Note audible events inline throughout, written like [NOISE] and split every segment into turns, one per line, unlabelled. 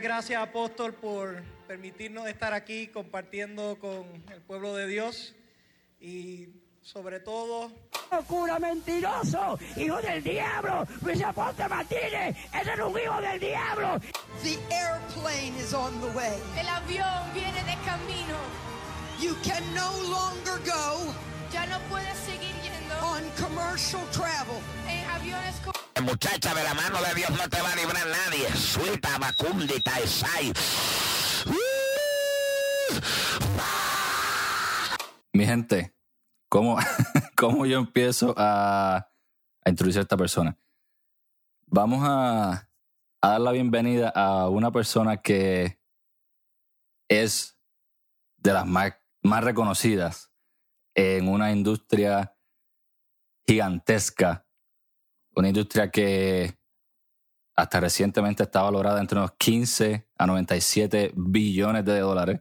Gracias, apóstol, por permitirnos estar aquí compartiendo con el pueblo de Dios y sobre todo...
¡Cura mentiroso! ¡Hijo del diablo! ¡Luis Apóstol Martínez! ¡Ese es un hijo del diablo!
The airplane is on the way.
El avión viene de camino.
You can no longer go
Ya no puedes seguir yendo
on commercial travel.
en aviones
Muchacha, de la mano de Dios no te va a librar nadie. Suelta, Macundita, Esai.
Mi gente, ¿cómo, [LAUGHS] cómo yo empiezo a, introducir a esta persona? Vamos a, dar la bienvenida a una persona que es de las más reconocidas en una industria gigantesca, una industria que hasta recientemente está valorada entre unos 15 a 97 billones de dólares.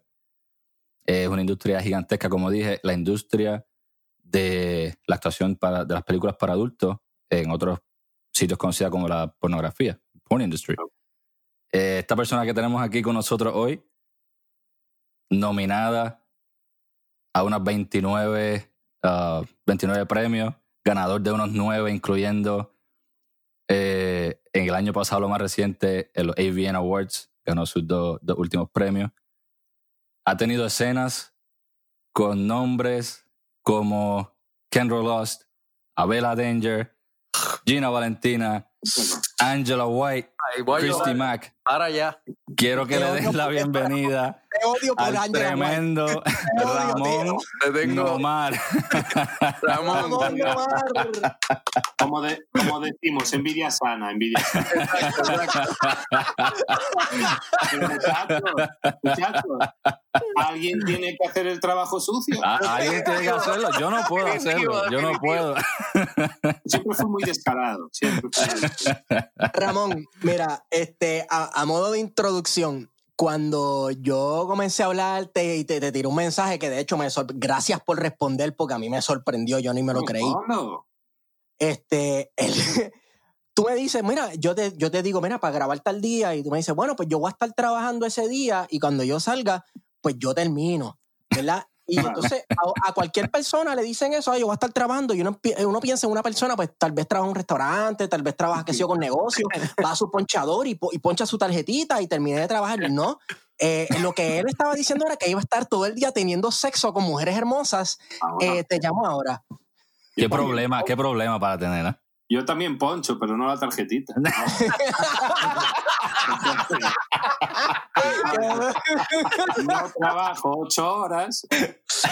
Es una industria gigantesca, como dije, la industria de la actuación para, de las películas para adultos en otros sitios conocida como la pornografía, porn industry. Eh, esta persona que tenemos aquí con nosotros hoy, nominada a unos 29, ah, 29 premios, ganador de unos 9, incluyendo eh, en el año pasado, lo más reciente, en los AVN Awards, ganó sus dos dos últimos premios. Ha tenido escenas con nombres como Kendra Lost, Abela Danger, Gina Valentina, Angela White. Christy Mack.
Para allá.
Quiero que
Te
le den la bienvenida
Te odio por
al
Angela White.
tremendo
odio,
Ramón
Te tengo,
Nomar. [LAUGHS]
Ramón.
Ramón Nomar.
Como, de- como decimos, envidia sana, envidia sana. Pero, muchachos, muchachos, alguien tiene que hacer el trabajo sucio.
Ah, Alguien tiene que hacerlo. Yo no puedo hacerlo. Yo no puedo.
Siempre fui muy descarado. Siempre fui muy descarado.
Ramón, mira, este, a, a modo de introducción, cuando yo comencé a hablarte y te, te tiré un mensaje que de hecho me gracias por responder porque a mí me sorprendió, yo ni me lo creí. Este, el- [LAUGHS] tú me dices, mira, yo te, yo te digo, mira, para grabar tal día y tú me dices, bueno, pues yo voy a estar trabajando ese día y cuando yo salga, pues yo termino, ¿verdad? Y entonces a, a cualquier persona le dicen eso, "Ay, yo voy a estar trabajando y uno, pi- uno piensa en una persona, pues tal vez trabaja en un restaurante, tal vez trabaja, qué sé yo, con negocio, va a su ponchador y, po- y poncha su tarjetita y termina de trabajar. No, Eh, lo que él estaba diciendo era que iba a estar todo el día teniendo sexo con mujeres hermosas. Eh, te llamo ahora.
Qué problema, qué problema para tener, ¿eh?
Yo también poncho, pero no la tarjetita. [LAUGHS] No trabajo ocho horas,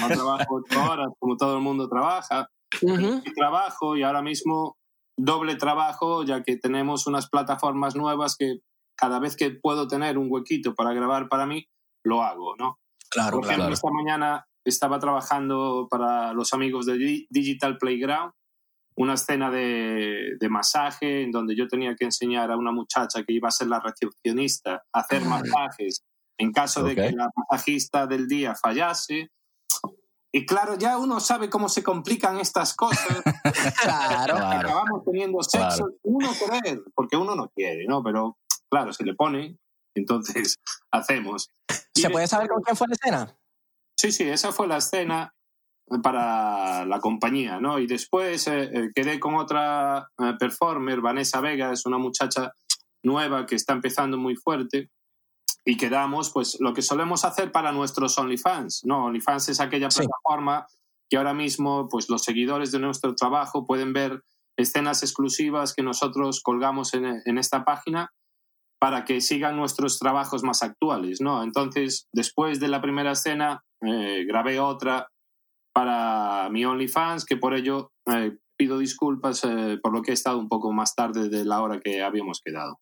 no trabajo ocho horas como todo el mundo trabaja. Y trabajo y ahora mismo doble trabajo, ya que tenemos unas plataformas nuevas que cada vez que puedo tener un huequito para grabar para mí, lo hago, ¿no?
Claro,
Por ejemplo,
claro.
esta mañana estaba trabajando para los amigos de Di- Digital Playground una escena de, de masaje en donde yo tenía que enseñar a una muchacha que iba a ser la recepcionista a hacer
Ah.
masajes en caso de que la masajista del día fallase. Y claro, ya uno sabe cómo se complican estas cosas.
Claro. [LAUGHS]
Claro.
Acabamos teniendo sexo,
Claro.
uno querer, porque uno no quiere, ¿no? Pero claro, se le pone, entonces [LAUGHS] hacemos. Y
¿Se puede saber con quién fue la escena?
Sí, sí, esa fue la escena para la compañía, ¿no? Y después eh, eh, quedé con otra eh, performer, Vanessa Vega, es una muchacha nueva que está empezando muy fuerte. Y quedamos, pues, lo que solemos hacer para nuestros OnlyFans, ¿no? OnlyFans es aquella
Sí.
plataforma que ahora mismo, pues, los seguidores de nuestro trabajo pueden ver escenas exclusivas que nosotros colgamos en, en esta página para que sigan nuestros trabajos más actuales, ¿no? Entonces, después de la primera escena, eh, grabé otra para mi OnlyFans, que por ello eh, pido disculpas eh, por lo que he estado un poco más tarde de la hora que habíamos quedado.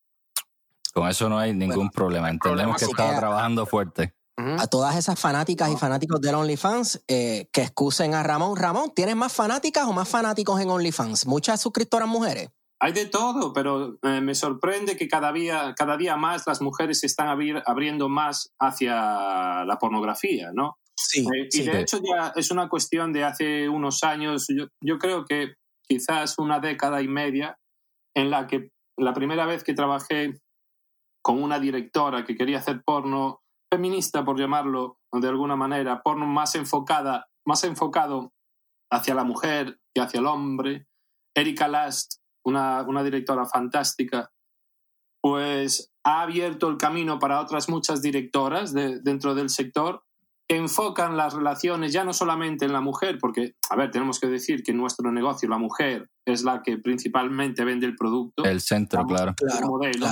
Con eso no hay ningún problema. Entendemos que estaba
que-
trabajando fuerte.
A todas esas fanáticas y fanáticos del OnlyFans, eh, que excusen a Ramón. Ramón, ¿tienes más fanáticas o más fanáticos en OnlyFans? Muchas suscriptoras mujeres.
Hay de todo, pero eh, me sorprende que cada día, cada día más las mujeres se están abrir- abriendo más hacia la pornografía, ¿no?
Sí,
Eh, y de hecho ya es una cuestión de hace unos años, yo, yo creo que quizás una década y media, en la que la primera vez que trabajé con una directora que quería hacer porno feminista, por llamarlo de alguna manera, porno más enfocada, más enfocado hacia la mujer y hacia el hombre. Erika Last, una, una directora fantástica, pues ha abierto el camino para otras muchas directoras de- dentro del sector que enfocan las relaciones ya no solamente en la mujer, porque, a ver, tenemos que decir que en nuestro negocio la mujer es la que principalmente vende el producto,
El centro, claro.
el modelo.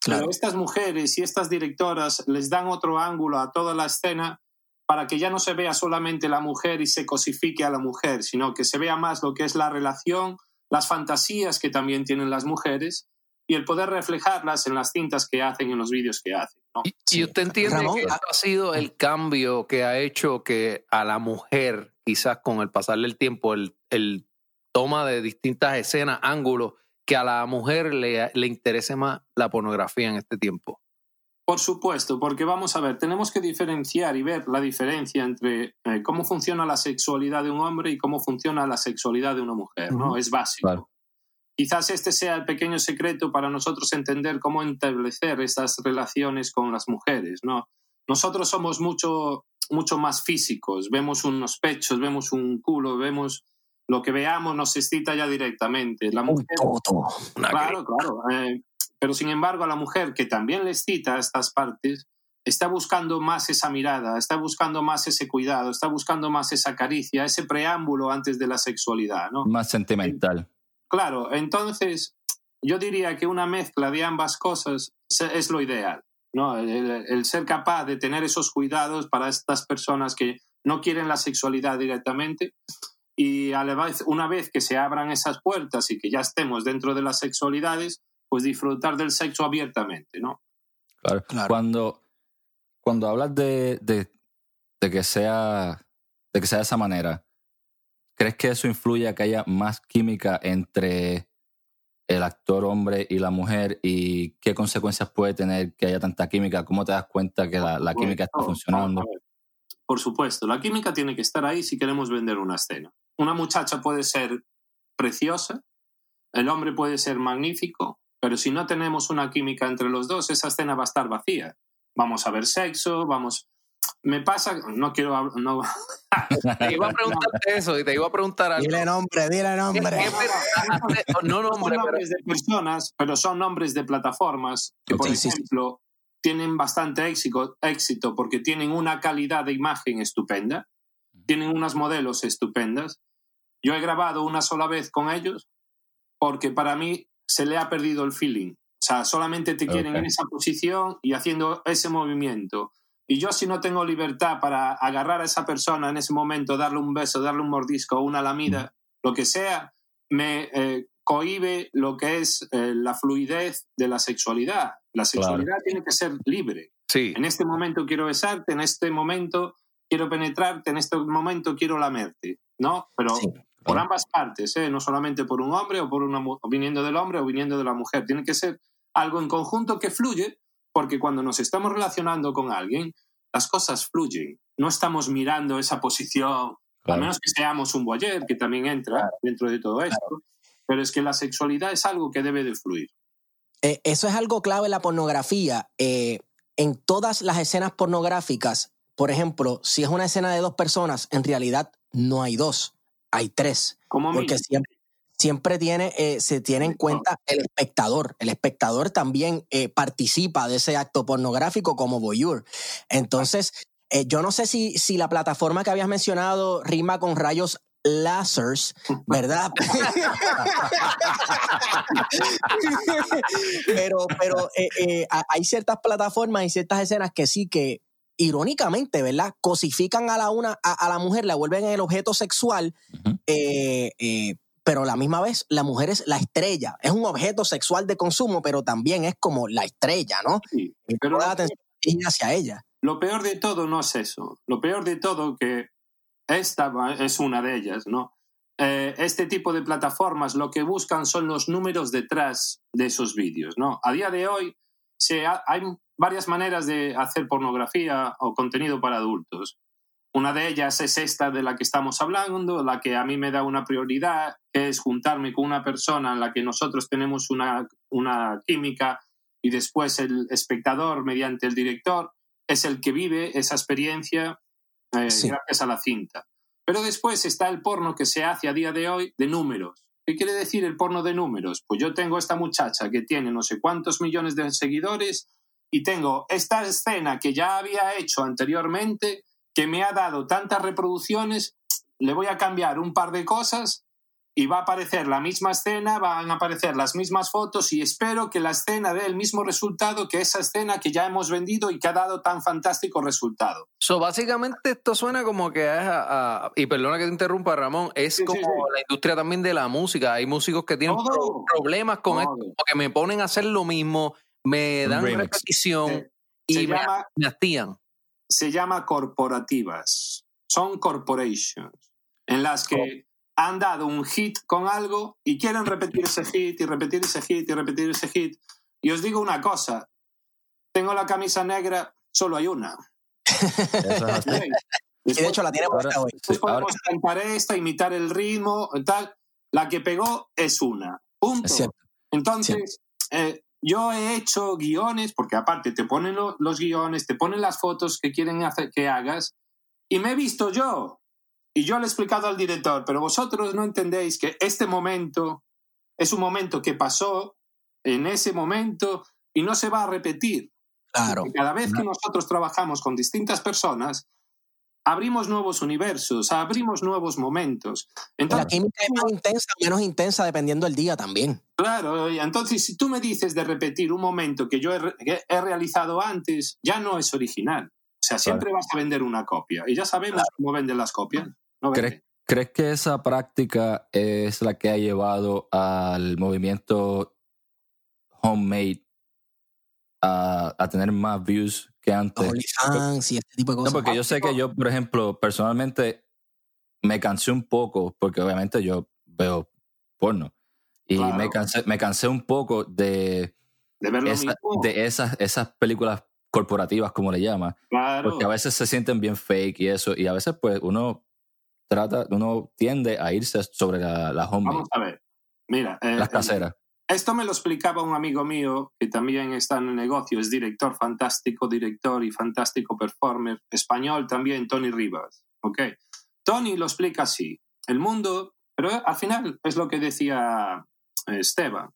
claro,
Pero estas mujeres y estas directoras les dan otro ángulo a toda la escena para que ya no se vea solamente la mujer y se cosifique a la mujer, sino que se vea más lo que es la relación, las fantasías que también tienen las mujeres y el poder reflejarlas en las cintas que hacen, en los vídeos que hacen. ¿no?
Y, y usted entiende
Ramón,
que esto ha sido el cambio que ha hecho que a la mujer, quizás con el pasar del tiempo, el, el toma de distintas escenas, ángulos, que a la mujer le, le interese más la pornografía en este tiempo.
Por supuesto, porque vamos a ver, tenemos que diferenciar y ver la diferencia entre eh, cómo funciona la sexualidad de un hombre y cómo funciona la sexualidad de una mujer, ¿no? Es básico.
Claro.
Quizás este sea el pequeño secreto para nosotros entender cómo establecer estas relaciones con las mujeres, ¿no? Nosotros somos mucho, mucho más físicos, vemos unos pechos, vemos un culo, vemos lo que veamos nos excita ya directamente. La mujer
toto.
Una
Claro, claro. eh, pero sin embargo, a la mujer que también le excita estas partes, está buscando más esa mirada, está buscando más ese cuidado, está buscando más esa caricia, ese preámbulo antes de la sexualidad, ¿no?
Más sentimental.
Claro, entonces yo diría que una mezcla de ambas cosas es lo ideal, ¿no? El, el- el ser capaz de tener esos cuidados para estas personas que no quieren la sexualidad directamente y a la vez, una vez que se abran esas puertas y que ya estemos dentro de las sexualidades, pues disfrutar del sexo abiertamente, ¿no?
Claro.
Claro.
Cuando, cuando hablas de, de, de que sea, de que sea de esa manera, ¿crees que eso influye a que haya más química entre el actor hombre y la mujer? ¿Y qué consecuencias puede tener que haya tanta química? ¿Cómo te das cuenta que la, la química está funcionando?
Por supuesto, la química tiene que estar ahí si queremos vender una escena. Una muchacha puede ser preciosa, el hombre puede ser magnífico, pero si no tenemos una química entre los dos, esa escena va a estar vacía. Vamos a ver sexo, vamos... Me pasa, no quiero... No, [LAUGHS]
Te iba a preguntarte eso y te iba a preguntar algo.
Dile nombre, dile
¿Qué-
nombre.
de- no
son
nombre, pero
nombres de personas, pero son nombres de plataformas que, por
Sí, sí, sí.
ejemplo, tienen bastante éxito, éxito porque tienen una calidad de imagen estupenda, tienen unos modelos estupendas. Yo he grabado una sola vez con ellos porque para mí se le ha perdido el feeling. O sea, solamente te quieren
Ok.
en esa posición y haciendo ese movimiento. Y yo si no tengo libertad para agarrar a esa persona en ese momento, darle un beso, darle un mordisco, una lamida, lo que sea, me eh, cohíbe lo que es eh, la fluidez de la sexualidad. La sexualidad tiene que ser libre.
sí.
En este momento quiero besarte, en este momento quiero penetrarte, en este momento quiero lamerte, ¿no? Pero
Sí,
por ambas partes, ¿eh? no solamente por un hombre o por una o viniendo del hombre o viniendo de la mujer. Tiene que ser algo en conjunto que fluye, porque cuando nos estamos relacionando con alguien, las cosas fluyen. No estamos mirando esa posición, a
Claro.
menos que seamos un boyer, que también entra dentro de todo esto. Pero es que la sexualidad es algo que debe de fluir.
Eh, eso es algo clave en la pornografía. Eh, en todas las escenas pornográficas, por ejemplo, si es una escena de dos personas, en realidad no hay dos, hay tres.
Como
Porque siempre, siempre tiene, eh, se tiene en cuenta el espectador. El espectador también eh, participa de ese acto pornográfico como voyeur. Entonces, eh, yo no sé si, si la plataforma que habías mencionado rima con rayos lásers, ¿verdad? [LAUGHS] pero pero eh, ha- hay ciertas plataformas y ciertas escenas que sí que irónicamente, ¿verdad? Cosifican a la una a, a la mujer, la vuelven el objeto sexual, eh, eh, pero a la misma vez la mujer es la estrella, es un objeto sexual de consumo, pero también es como la estrella, ¿no?
Sí,
Y
pero
la atención hacia ella.
Lo peor de todo no es eso. Lo peor de todo que esta es una de ellas, ¿no? Eh, este tipo de plataformas lo que buscan son los números detrás de esos vídeos, ¿no? A día de hoy se ha- hay varias maneras de hacer pornografía o contenido para adultos. Una de ellas es esta de la que estamos hablando, la que a mí me da una prioridad, que es juntarme con una persona en la que nosotros tenemos una, una química y después el espectador, mediante el director, es el que vive esa experiencia eh,
Sí.
gracias a la cinta. Pero después está el porno que se hace a día de hoy de números. ¿Qué quiere decir el porno de números? Pues yo tengo esta muchacha que tiene no sé cuántos millones de seguidores y tengo esta escena que ya había hecho anteriormente, que me ha dado tantas reproducciones, le voy a cambiar un par de cosas y va a aparecer la misma escena, van a aparecer las mismas fotos y espero que la escena dé el mismo resultado que esa escena que ya hemos vendido y que ha dado tan fantástico resultado.
So, básicamente esto suena como que es, a- a- y perdona que te interrumpa Ramón, es
Sí, sí,
como
sí.
la industria también de la música. Hay músicos que tienen
Todo.
problemas con
Todo.
esto, porque me ponen a hacer lo mismo, me dan repetición
Eh,
y me,
llama-
me hastían.
Se llama corporativas. Son corporations en las que han dado un hit con algo y quieren repetir ese hit y repetir ese hit y repetir ese hit. Y os digo una cosa, tengo la camisa negra, solo hay una.
Así.
Y de hecho la tiene puesta hoy.
Después
ahora-
podemos cantar esta, imitar el ritmo, tal. La que pegó es una. Punto. Entonces, eh, yo he hecho guiones, porque aparte te ponen lo- los guiones, te ponen las fotos que quieren hacer que hagas, y me he visto yo. Y yo le he explicado al director, pero vosotros no entendéis que este momento es un momento que pasó en ese momento y no se va a repetir.
Claro.
Porque cada vez que nosotros trabajamos con distintas personas, abrimos nuevos universos, abrimos nuevos momentos.
La
Entonces,
química es más intensa, menos intensa, dependiendo del día también.
claro, entonces si tú me dices de repetir un momento que yo he, re- que he realizado antes, ya no es original. O sea, siempre vas a vender una copia. Y ya sabemos cómo venden las copias. No venden.
¿Crees, crees que esa práctica es la que ha llevado al movimiento homemade a, a tener más views que antes?
OnlyFans y este tipo de
No,
cosas.
porque yo sé que yo, por ejemplo, personalmente me cansé un poco, porque obviamente yo veo porno. Y
Claro.
me, cansé, me cansé un poco de,
De ver
esa- de esas, esas películas corporativas, como le llama.
Claro.
Porque a veces se sienten bien fake y eso. Y a veces, pues, uno trata, uno tiende a irse sobre la, la homemade,
Vamos a ver. Mira, eh,
las caseras.
Esto me lo explicaba un amigo mío que también está en el negocio, es director fantástico, director y fantástico performer, español también, Tony Rivas. ¿ok? Tony lo explica así. El mundo, pero al final es lo que decía eh, Esteban.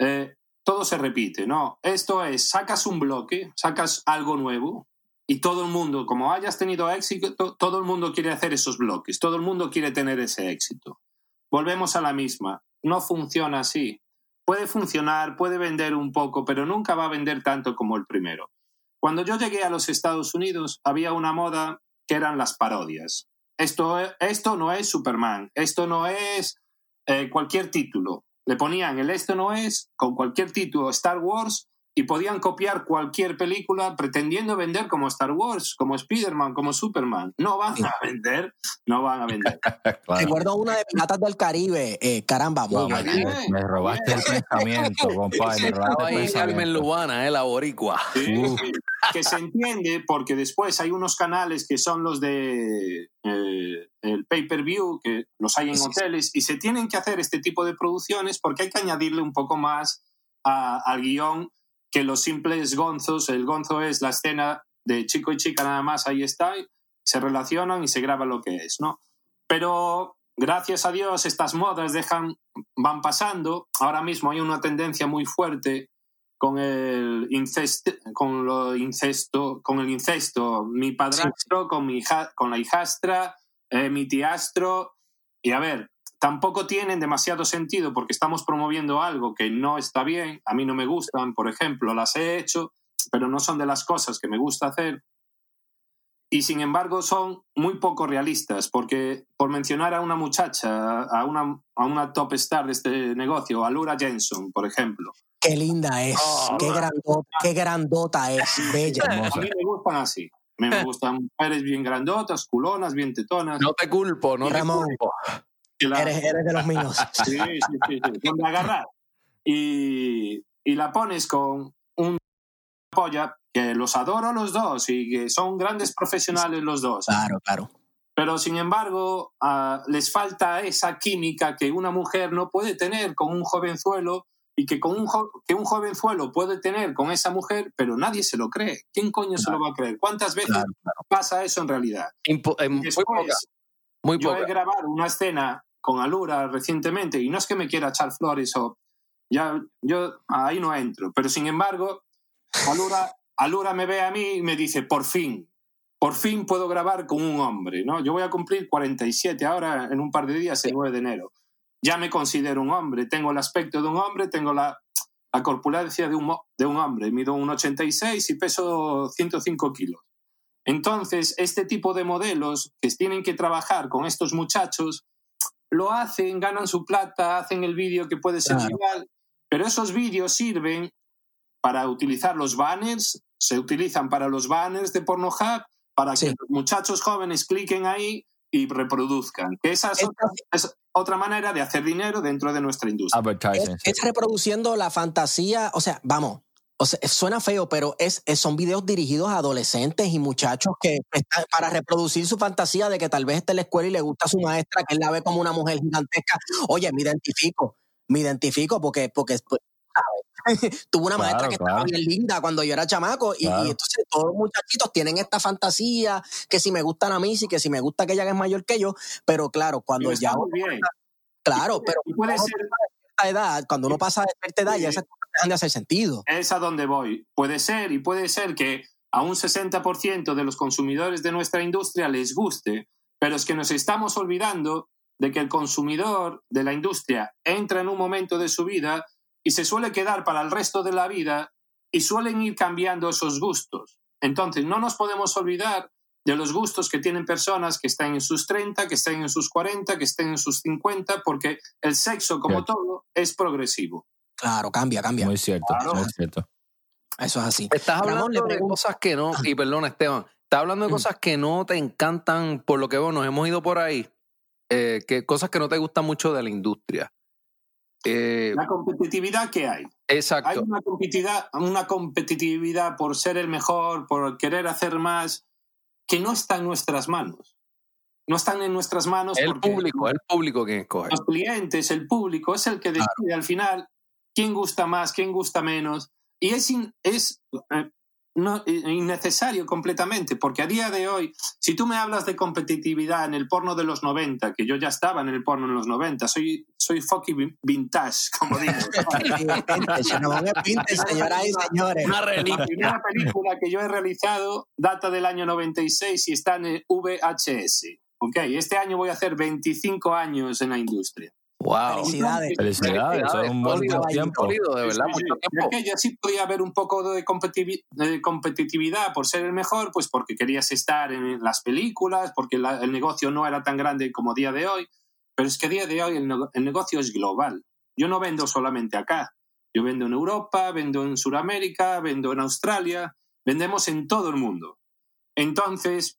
Eh, todo se repite, ¿no? Esto es, sacas un bloque, sacas algo nuevo y todo el mundo, como hayas tenido éxito, todo el mundo quiere hacer esos bloques, todo el mundo quiere tener ese éxito. Volvemos a la misma. No funciona así. Puede funcionar, puede vender un poco, pero nunca va a vender tanto como el primero. Cuando yo llegué a los Estados Unidos, había una moda que eran las parodias. Esto, esto no es Superman, esto no es eh, cualquier título. Le ponían el esto no es con cualquier título Star Wars y podían copiar cualquier película pretendiendo vender como Star Wars, como Spider-Man, como Superman. No van a vender, no van a vender. [LAUGHS]
Claro.
Recuerdo una de Piratas del Caribe. eh, caramba, muy
Wow, me, me robaste el pensamiento, [LAUGHS] compadre.
Estaba ahí Carmen. Lubana, eh, la boricua.
Sí, sí. que se entiende porque después hay unos canales que son los de eh, el pay-per-view, que los hay en
Sí, sí.
hoteles, y se tienen que hacer este tipo de producciones porque hay que añadirle un poco más a- al guion que los simples gonzos. El gonzo es la escena de chico y chica nada más, ahí está, y se relacionan y se graba lo que es, ¿no? Pero gracias a Dios estas modas dejan, van pasando. Ahora mismo hay una tendencia muy fuerte con el incesto, con lo incesto, con el incesto, mi padrastro con mi hija- con la hijastra, eh, mi tiastro y a ver, tampoco tienen demasiado sentido porque estamos promoviendo algo que no está bien, a mí no me gustan, por ejemplo, las he hecho, pero no son de las cosas que me gusta hacer. Y sin embargo son muy poco realistas, porque por mencionar a una muchacha, a una, a una top star de este negocio, a Laura Jensen, por ejemplo,
Qué linda es.
Oh,
qué, grandota, qué grandota es. Bella.
A mí me gustan así. Mí me [LAUGHS] gustan mujeres bien grandotas, culonas, bien tetonas.
No te culpo, no
Ramón.
te culpo.
La-
Eres, eres de los míos. [LAUGHS]
Sí, sí, sí, sí, donde agarrar. Y, y la pones con un polla que los adoro los dos y que son grandes profesionales los dos.
Claro, claro.
Pero sin embargo, ah, les falta esa química que una mujer no puede tener con un jovenzuelo y que, con un jo- que un jovenzuelo puede tener con esa mujer, pero nadie se lo cree. ¿Quién coño se lo va a creer? ¿Cuántas veces
Claro, claro.
pasa eso en realidad?
Impo- eh, muy
Después,
poca. Muy
yo he
poca.
grabado una escena con Alura recientemente y no es que me quiera echar flores o ya yo ahí no entro, pero sin embargo Alura, Alura me ve a mí y me dice por fin, por fin puedo grabar con un hombre, ¿no? Yo voy a cumplir 47 ahora en un par de días, el 9 de enero. Ya me considero un hombre, tengo el aspecto de un hombre, tengo la, la corpulencia de un, de un hombre, mido un 86 y peso 105 kilos. Entonces, este tipo de modelos que tienen que trabajar con estos muchachos, lo hacen, ganan su plata, hacen el vídeo que puede ser
Claro.
viral, pero esos vídeos sirven para utilizar los banners, se utilizan para los banners de Pornhub, para
Sí.
que los muchachos jóvenes cliquen ahí y reproduzcan. Esa es otra, es otra manera de hacer dinero dentro de nuestra industria.
Es, es reproduciendo la fantasía, o sea, vamos, o sea, suena feo, pero es, es- son videos dirigidos a adolescentes y muchachos que están para reproducir su fantasía de que tal vez esté en la escuela y le gusta a su maestra, que él la ve como una mujer gigantesca. Oye, me identifico, me identifico porque, porque pues, [LAUGHS] tuve una maestra que
claro.
estaba bien linda cuando yo era chamaco y, entonces todos los muchachitos tienen esta fantasía que si me gustan a mí, sí que si me gusta aquella que es mayor que yo, pero claro, cuando
está
ya
bien.
claro, pero
puede ser
cierta edad, cuando uno pasa de cierta edad, ya esas dejan de hacer sentido.
es a donde voy. Puede ser y puede ser que a un 60% de los consumidores de nuestra industria les guste, pero es que nos estamos olvidando de que el consumidor de la industria entra en un momento de su vida y se suele quedar para el resto de la vida y suelen ir cambiando esos gustos. Entonces, no nos podemos olvidar de los gustos que tienen personas que están en sus 30, que estén en sus 40, que estén en sus 50, porque el sexo, como todo, es progresivo.
Claro, cambia, cambia.
Muy cierto,
Claro.
muy cierto.
Eso es así.
Estás hablando de
pregunto-
cosas que no, y perdona Esteban, estás hablando de
Mm.
cosas que no te encantan, por lo que veo, nos hemos ido por ahí, eh, que cosas que no te gustan mucho de la industria. Eh,
La competitividad que hay. Hay
exacto.
una competitividad, una competitividad por ser el mejor, por querer hacer más, que no está en nuestras manos. No están en nuestras manos
El público, el público quien escoge.
los clientes, el público, es el que decide al final quién gusta más, quién gusta menos. Y es, in- es eh, no, eh, innecesario completamente, porque a día de hoy, si tú me hablas de competitividad en el porno de los 90, que yo ya estaba en el porno en los 90, soy, soy fucking vintage, como digo. [LAUGHS]
Señoras y señores.
Una
La primera película que yo he realizado data del año 96 y está en el VHS. Ok, este año voy a hacer 25 años en la industria.
Wow.
Felicidades.
Felicidades, un buen
Sólido,
tiempo.
sólido, de verdad,
Sí, sí,
mucho
sí.
tiempo.
En aquella sí podía haber un poco de, competitividad por ser el mejor, pues porque querías estar en las películas, porque la- el negocio no era tan grande como día de hoy. Pero es que a día de hoy el, el negocio es global. Yo no vendo solamente acá. Yo vendo en Europa, vendo en Sudamérica, vendo en Australia, vendemos en todo el mundo. Entonces,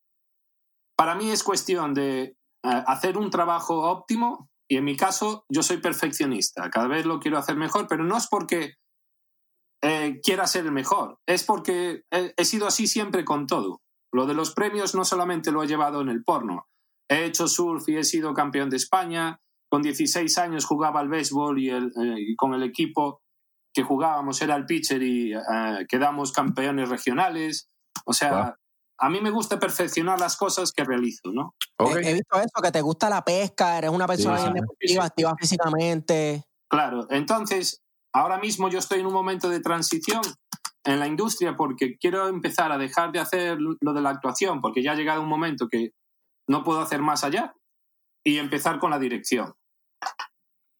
para mí es cuestión de eh, hacer un trabajo óptimo y en mi caso yo soy perfeccionista, cada vez lo quiero hacer mejor, pero no es porque eh, quiera ser el mejor, es porque he, sido así siempre con todo. Lo de los premios no solamente lo he llevado en el porno, he hecho surf y he sido campeón de España, con 16 años jugaba al béisbol y, el, eh, con el equipo que jugábamos era el pitcher y eh, quedamos campeones regionales. O sea. A mí me gusta perfeccionar las cosas que realizo, ¿no?
Ok.
He, he visto eso, que te gusta la pesca, eres una persona
Sí,
bien
sí.
deportiva, activa físicamente.
Claro, entonces, ahora mismo yo estoy en un momento de transición en la industria porque quiero empezar a dejar de hacer lo de la actuación, porque ya ha llegado un momento que no puedo hacer más allá y empezar con la dirección.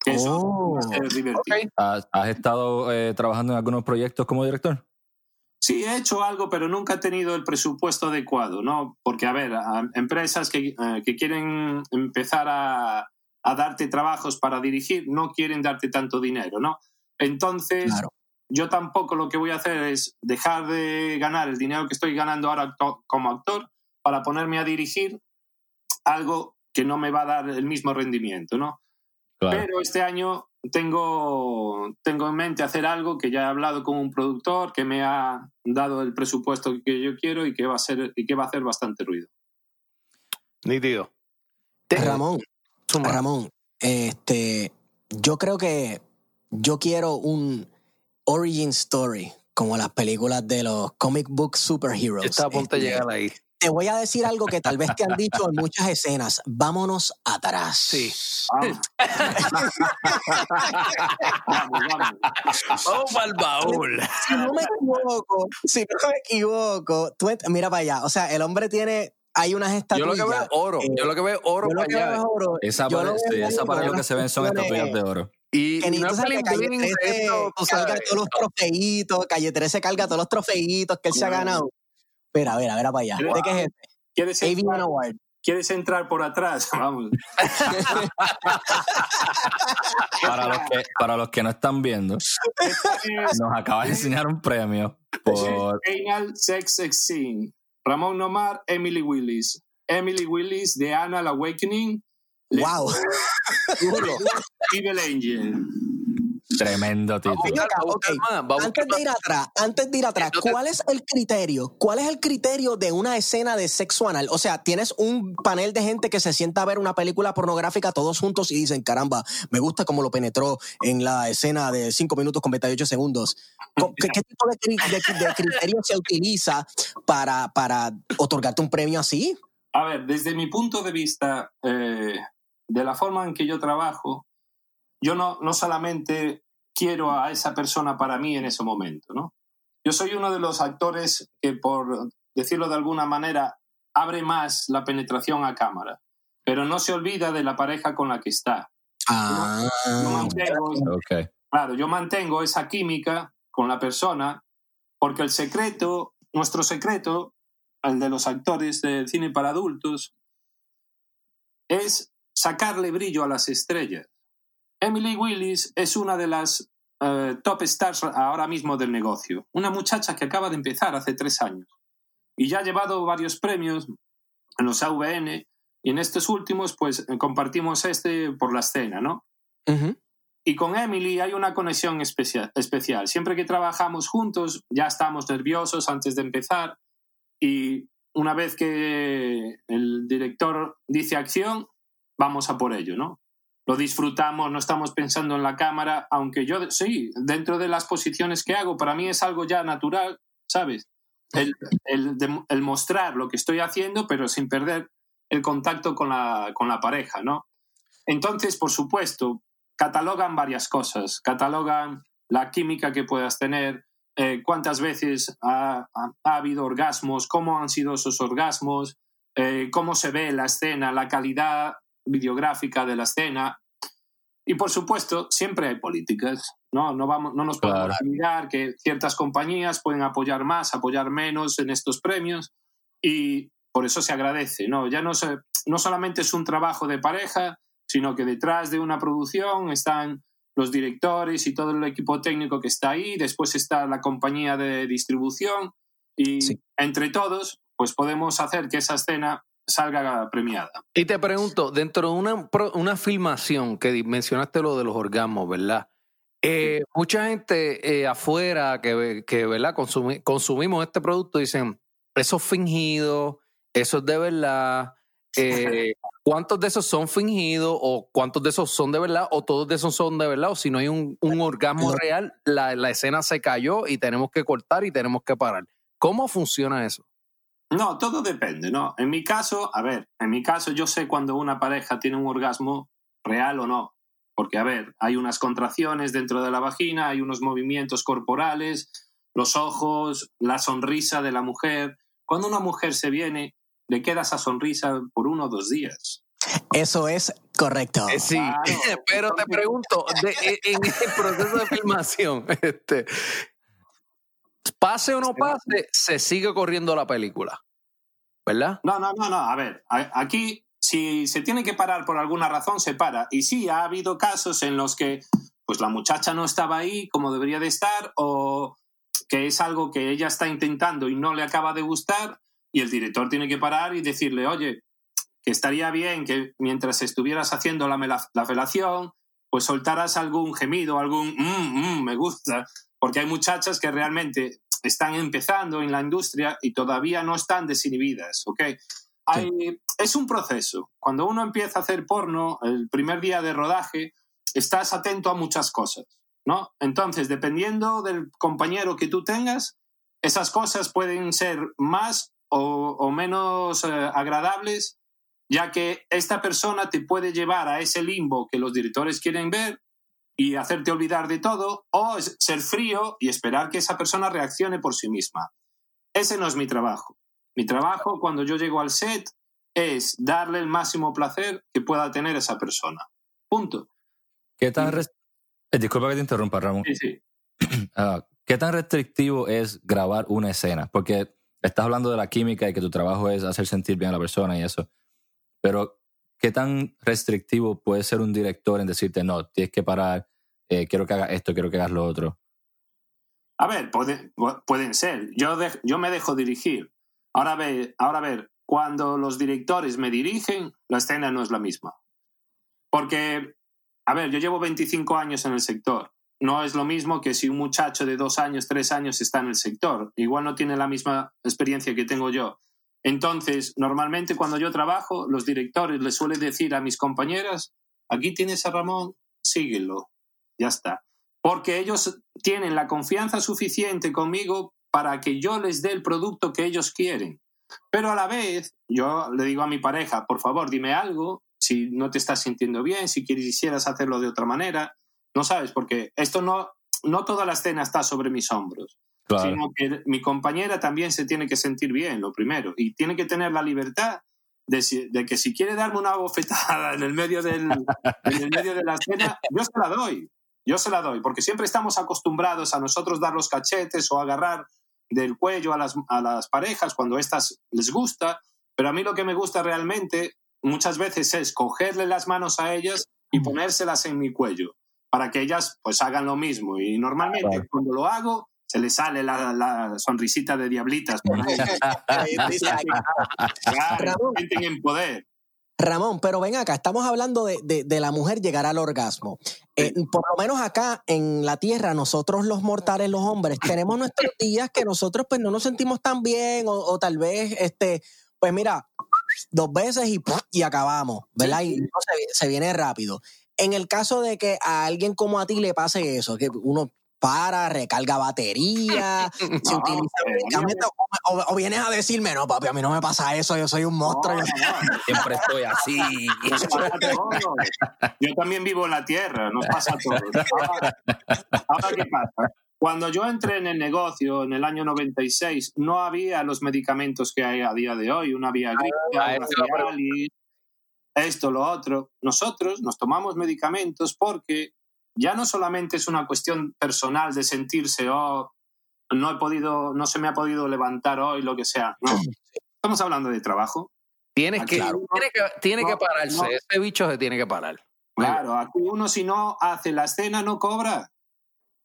Que eso
Oh.
va a ser divertido.
Ok.
¿Has, has estado eh, trabajando en algunos proyectos como director?
Sí, he hecho algo, pero nunca he tenido el presupuesto adecuado, ¿no? Porque, a ver, a- empresas que, eh, que quieren empezar a, a darte trabajos para dirigir no quieren darte tanto dinero, ¿no? Entonces,
Claro.
yo tampoco lo que voy a hacer es dejar de ganar el dinero que estoy ganando ahora acto- como actor para ponerme a dirigir algo que no me va a dar el mismo rendimiento, ¿no?
Claro.
Pero este año tengo, tengo en mente hacer algo que ya he hablado con un productor que me ha dado el presupuesto que yo quiero y que va a, ser, y que va a hacer bastante ruido.
Nítido.
Ramón. Ramón, este, yo creo que yo quiero un origin story, como las películas de los comic book superheroes.
Estaba a punto de
Este,
llegar ahí.
Te voy a decir algo que tal vez te han dicho en muchas escenas. Vámonos atrás.
Sí.
Vamos. vamos, vamos.
Vamos al baúl.
Si no me equivoco, si no me equivoco, tú mira para allá. O sea, el hombre tiene, hay unas
Yo
estatuillas.
lo que veo es oro.
eh,
Yo lo que veo es oro
yo lo
para
que veo
allá.
es oro.
Esa
Yo
pared,
lo
sí, esa pared
con
lo que se ven son estatuillas de oro.
Y
Que
no
que Calle
bling,
13
esto,
carga
sabes.
todos los trofeitos, Calle 13 carga todos los trofeitos que él se ha ganado. Espera, a ver, a ver, para allá. ¿De qué es este?
¿Quieres entrar,
Award.
¿Quieres entrar por atrás? [LAUGHS] Vamos.
Para los que, para los que no están viendo, nos acaba de enseñar un premio por
Anal Sex Scene. Ramón Nomar, Emily Willis. Emily Willis de Anal Awakening.
Wow. [LAUGHS]
Evil Angel.
Tremendo título.
Antes de
más.
ir atrás, antes de ir atrás, ¿cuál es el criterio? ¿Cuál es el criterio de una escena de sexo anal? O sea, tienes un panel de gente que se sienta a ver una película pornográfica todos juntos y dicen, caramba, me gusta cómo lo penetró en la escena de 5 minutos con 28 segundos. ¿Qué, qué tipo de, cri- de- de criterio se utiliza para, para otorgarte un premio así?
A ver, desde mi punto de vista, eh, de la forma en que yo trabajo, yo no, no solamente quiero a esa persona para mí en ese momento, ¿no? Yo soy uno de los actores que, por decirlo de alguna manera, abre más la penetración a cámara, pero no se olvida de la pareja con la que está.
Ah,
Yo mantengo,
Ok.
Claro, yo mantengo esa química con la persona porque el secreto, nuestro secreto, el de los actores de cine para adultos, es sacarle brillo a las estrellas. Emily Willis es una de las eh, top stars ahora mismo del negocio. Una muchacha que acaba de empezar hace tres años y ya ha llevado varios premios en los AVN y en estos últimos pues compartimos este por la escena, ¿no? Y con Emily hay una conexión especia- especial. Siempre que trabajamos juntos, ya estamos nerviosos antes de empezar. Y una vez que el director dice acción, vamos a por ello, ¿no? Lo disfrutamos, no estamos pensando en la cámara, aunque yo, sí, dentro de las posiciones que hago, para mí es algo ya natural, ¿sabes? El, el mostrar lo que estoy haciendo, pero sin perder el contacto con la, con la pareja, ¿no? Entonces, por supuesto, catalogan varias cosas. Catalogan la química que puedas tener, eh, cuántas veces ha habido orgasmos, cómo han sido esos orgasmos, eh, cómo se ve la escena, la calidad videográfica de la escena. Y por supuesto, siempre hay políticas. No, no, vamos, no nos podemos
Claro.
olvidar que ciertas compañías pueden apoyar más, apoyar menos en estos premios. Y por eso se agradece. ¿no? Ya no, se- no solamente es un trabajo de pareja, sino que detrás de una producción están los directores y todo el equipo técnico que está ahí, después está la compañía de distribución y
Sí.
entre todos pues podemos hacer que esa escena salga premiada.
Y te pregunto, dentro de una, una filmación que mencionaste lo de los orgasmos, ¿verdad? Eh, mucha gente eh, afuera que, que ¿verdad? Consumi- consumimos este producto dicen, eso es fingido, eso es de verdad. Eh, [LAUGHS] ¿Cuántos de esos son fingidos o cuántos de esos son de verdad o todos de esos son de verdad? O si no hay un, un orgasmo real, la, la escena se cayó y tenemos que cortar y tenemos que parar. ¿Cómo funciona eso?
No, todo depende, ¿no? En mi caso, a ver, en mi caso yo sé cuando una pareja tiene un orgasmo real o no. Porque, a ver, hay unas contracciones dentro de la vagina, hay unos movimientos corporales, los ojos, la sonrisa de la mujer. Cuando una mujer se viene, le queda esa sonrisa por uno o dos días.
Eso es correcto.
Eh, sí,
Claro. [LAUGHS]
pero te pregunto, de- en el proceso de filmación, [LAUGHS] este, pase o no pase, se sigue corriendo la película, ¿verdad?
No, no, no, no. A ver, aquí si se tiene que parar por alguna razón, se para. Y sí, ha habido casos en los que pues la muchacha no estaba ahí como debería de estar o que es algo que ella está intentando y no le acaba de gustar y el director tiene que parar y decirle, oye, que estaría bien que mientras estuvieras haciendo la, la felación, pues soltaras algún gemido, algún "Mm, mm, me gusta, porque hay muchachas que realmente están empezando en la industria y todavía no están desinhibidas, ¿ok? Hay- es un proceso. Cuando uno empieza a hacer porno, el primer día de rodaje, estás atento a muchas cosas. ¿no? Entonces, dependiendo del compañero que tú tengas, esas cosas pueden ser más o, o menos eh, agradables, ya que esta persona te puede llevar a ese limbo que los directores quieren ver y hacerte olvidar de todo, o es- ser frío y esperar que esa persona reaccione por sí misma. Ese no es mi trabajo. Mi trabajo cuando yo llego al set es darle el máximo placer que pueda tener esa persona. Punto.
¿Qué tan eh, disculpa que te interrumpa, Ramón.
Sí, sí. [CLEARS THROAT]
Ah, ¿Qué tan restrictivo es grabar una escena? Porque estás hablando de la química y que tu trabajo es hacer sentir bien a la persona y eso. Pero, ¿qué tan restrictivo puede ser un director en decirte, no, tienes que parar, eh, quiero que hagas esto, quiero que hagas lo otro?
A ver, puede- pueden ser. Yo, yo me dejo dirigir. Ahora ve, ahora a ver, cuando los directores me dirigen, la escena no es la misma. Porque, a ver, yo llevo 25 años en el sector. No es lo mismo que si un muchacho de dos años, tres años está en el sector. Igual no tiene la misma experiencia que tengo yo. Entonces, normalmente cuando yo trabajo, los directores les suelen decir a mis compañeras, aquí tienes a Ramón, síguelo. Ya está. Porque ellos tienen la confianza suficiente conmigo para que yo les dé el producto que ellos quieren. Pero a la vez, yo le digo a mi pareja, por favor, dime algo, si no te estás sintiendo bien, si quisieras hacerlo de otra manera. No sabes, porque esto no, no toda la escena está sobre mis hombros,
Claro.
sino que mi compañera también se tiene que sentir bien, lo primero, y tiene que tener la libertad de, si- de que si quiere darme una bofetada en el medio del, en el medio de la escena, yo se la doy. Yo se la doy, porque siempre estamos acostumbrados a nosotros dar los cachetes o agarrar del cuello a las, a las parejas cuando estas les gusta, pero a mí lo que me gusta realmente muchas veces es cogerle las manos a ellas y ponérselas en mi cuello para que ellas pues hagan lo mismo. Y normalmente
Claro.
cuando lo hago se le sale la, la sonrisita de diablitas. por ahí. [LAUGHS] [LAUGHS] Claro,
Ramón.
sienten en poder.
Ramón, pero ven acá, estamos hablando de, de- de la mujer llegar al orgasmo. Eh, por lo menos acá en la Tierra, nosotros los mortales, los hombres, tenemos nuestros [LAUGHS] días que nosotros pues no nos sentimos tan bien o, o tal vez, este, pues mira, dos veces y, y acabamos, ¿verdad? Y no, se, se viene rápido. En el caso de que a alguien como a ti le pase eso, que uno para, recarga batería, [LAUGHS] se
No,
utiliza
eh,
medicamentos, o, vienes a decirme, no, papi, a mí no me pasa eso, yo soy un monstruo.
No. [LAUGHS]
Siempre estoy así. [LAUGHS]
Yo también vivo en la tierra, nos pasa a todos. Ahora, ahora, ¿qué pasa? Cuando yo entré en el negocio en el año 96, no había los medicamentos que hay a día de hoy. Una vía gripe,
Ah,
una. Cialis, esto, lo otro. Nosotros nos tomamos medicamentos porque ya no solamente es una cuestión personal de sentirse, oh, no he podido, no se me ha podido levantar hoy, lo que sea. No. Estamos hablando de trabajo.
Tienes que,
claro.
tiene que, tiene
No,
que pararse.
no.
Ese bicho se tiene que parar.
Claro, aquí uno si no hace la escena no cobra.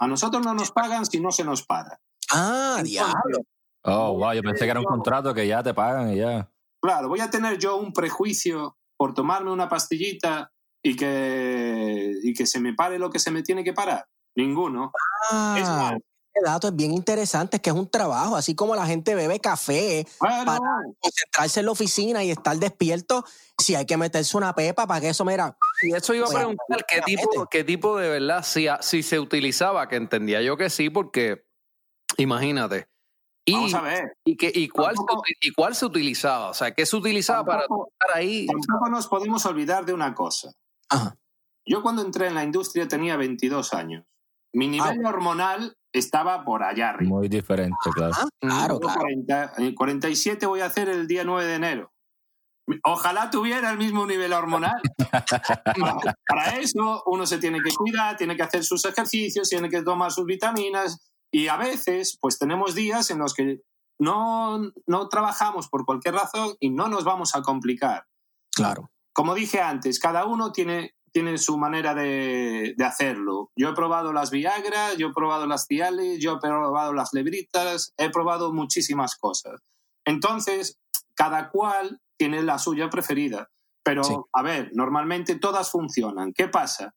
A nosotros no nos pagan si no se nos para.
Ah, diablo.
Oh, wow, yo pensé que era un contrato que ya te pagan y ya.
Claro, voy a tener yo un prejuicio por tomarme una pastillita y que, y que se me pare lo que se me tiene que parar. Ninguno. Es
Ah,
más,
este dato es bien interesante, es que es un trabajo, así como la gente bebe café
bueno,
para concentrarse en la oficina y estar despierto, si hay que meterse una pepa para que eso, mira,
Y eso iba a
Bueno,
preguntar qué tipo, qué tipo de verdad, si, si se utilizaba, que entendía yo que sí, porque imagínate. Y,
vamos a ver.
y, que, y, cuál se,
Tampoco-
uti- ¿Y cuál se utilizaba? O sea, ¿qué se utilizaba para
Tampoco-
estar ahí?
Tampoco nos podemos olvidar de una cosa.
Ajá.
Yo cuando entré en la industria tenía 22 años. Mi nivel hormonal estaba por allá arriba.
Muy diferente, claro.
Ah, claro, claro.
40, eh, 47 voy a hacer el día 9 de enero. Ojalá tuviera el mismo nivel hormonal. [LAUGHS] para, para eso uno se tiene que cuidar, tiene que hacer sus ejercicios, tiene que tomar sus vitaminas y a veces pues tenemos días en los que no, no trabajamos por cualquier razón y no nos vamos a complicar.
Claro.
Como dije antes, cada uno tiene, tiene su manera de, de hacerlo. Yo he probado las Viagra, yo he probado las Cialis, yo he probado las Lebritas, he probado muchísimas cosas. Entonces, cada cual tiene la suya preferida. Pero,
Sí.
a ver, normalmente todas funcionan. ¿Qué pasa?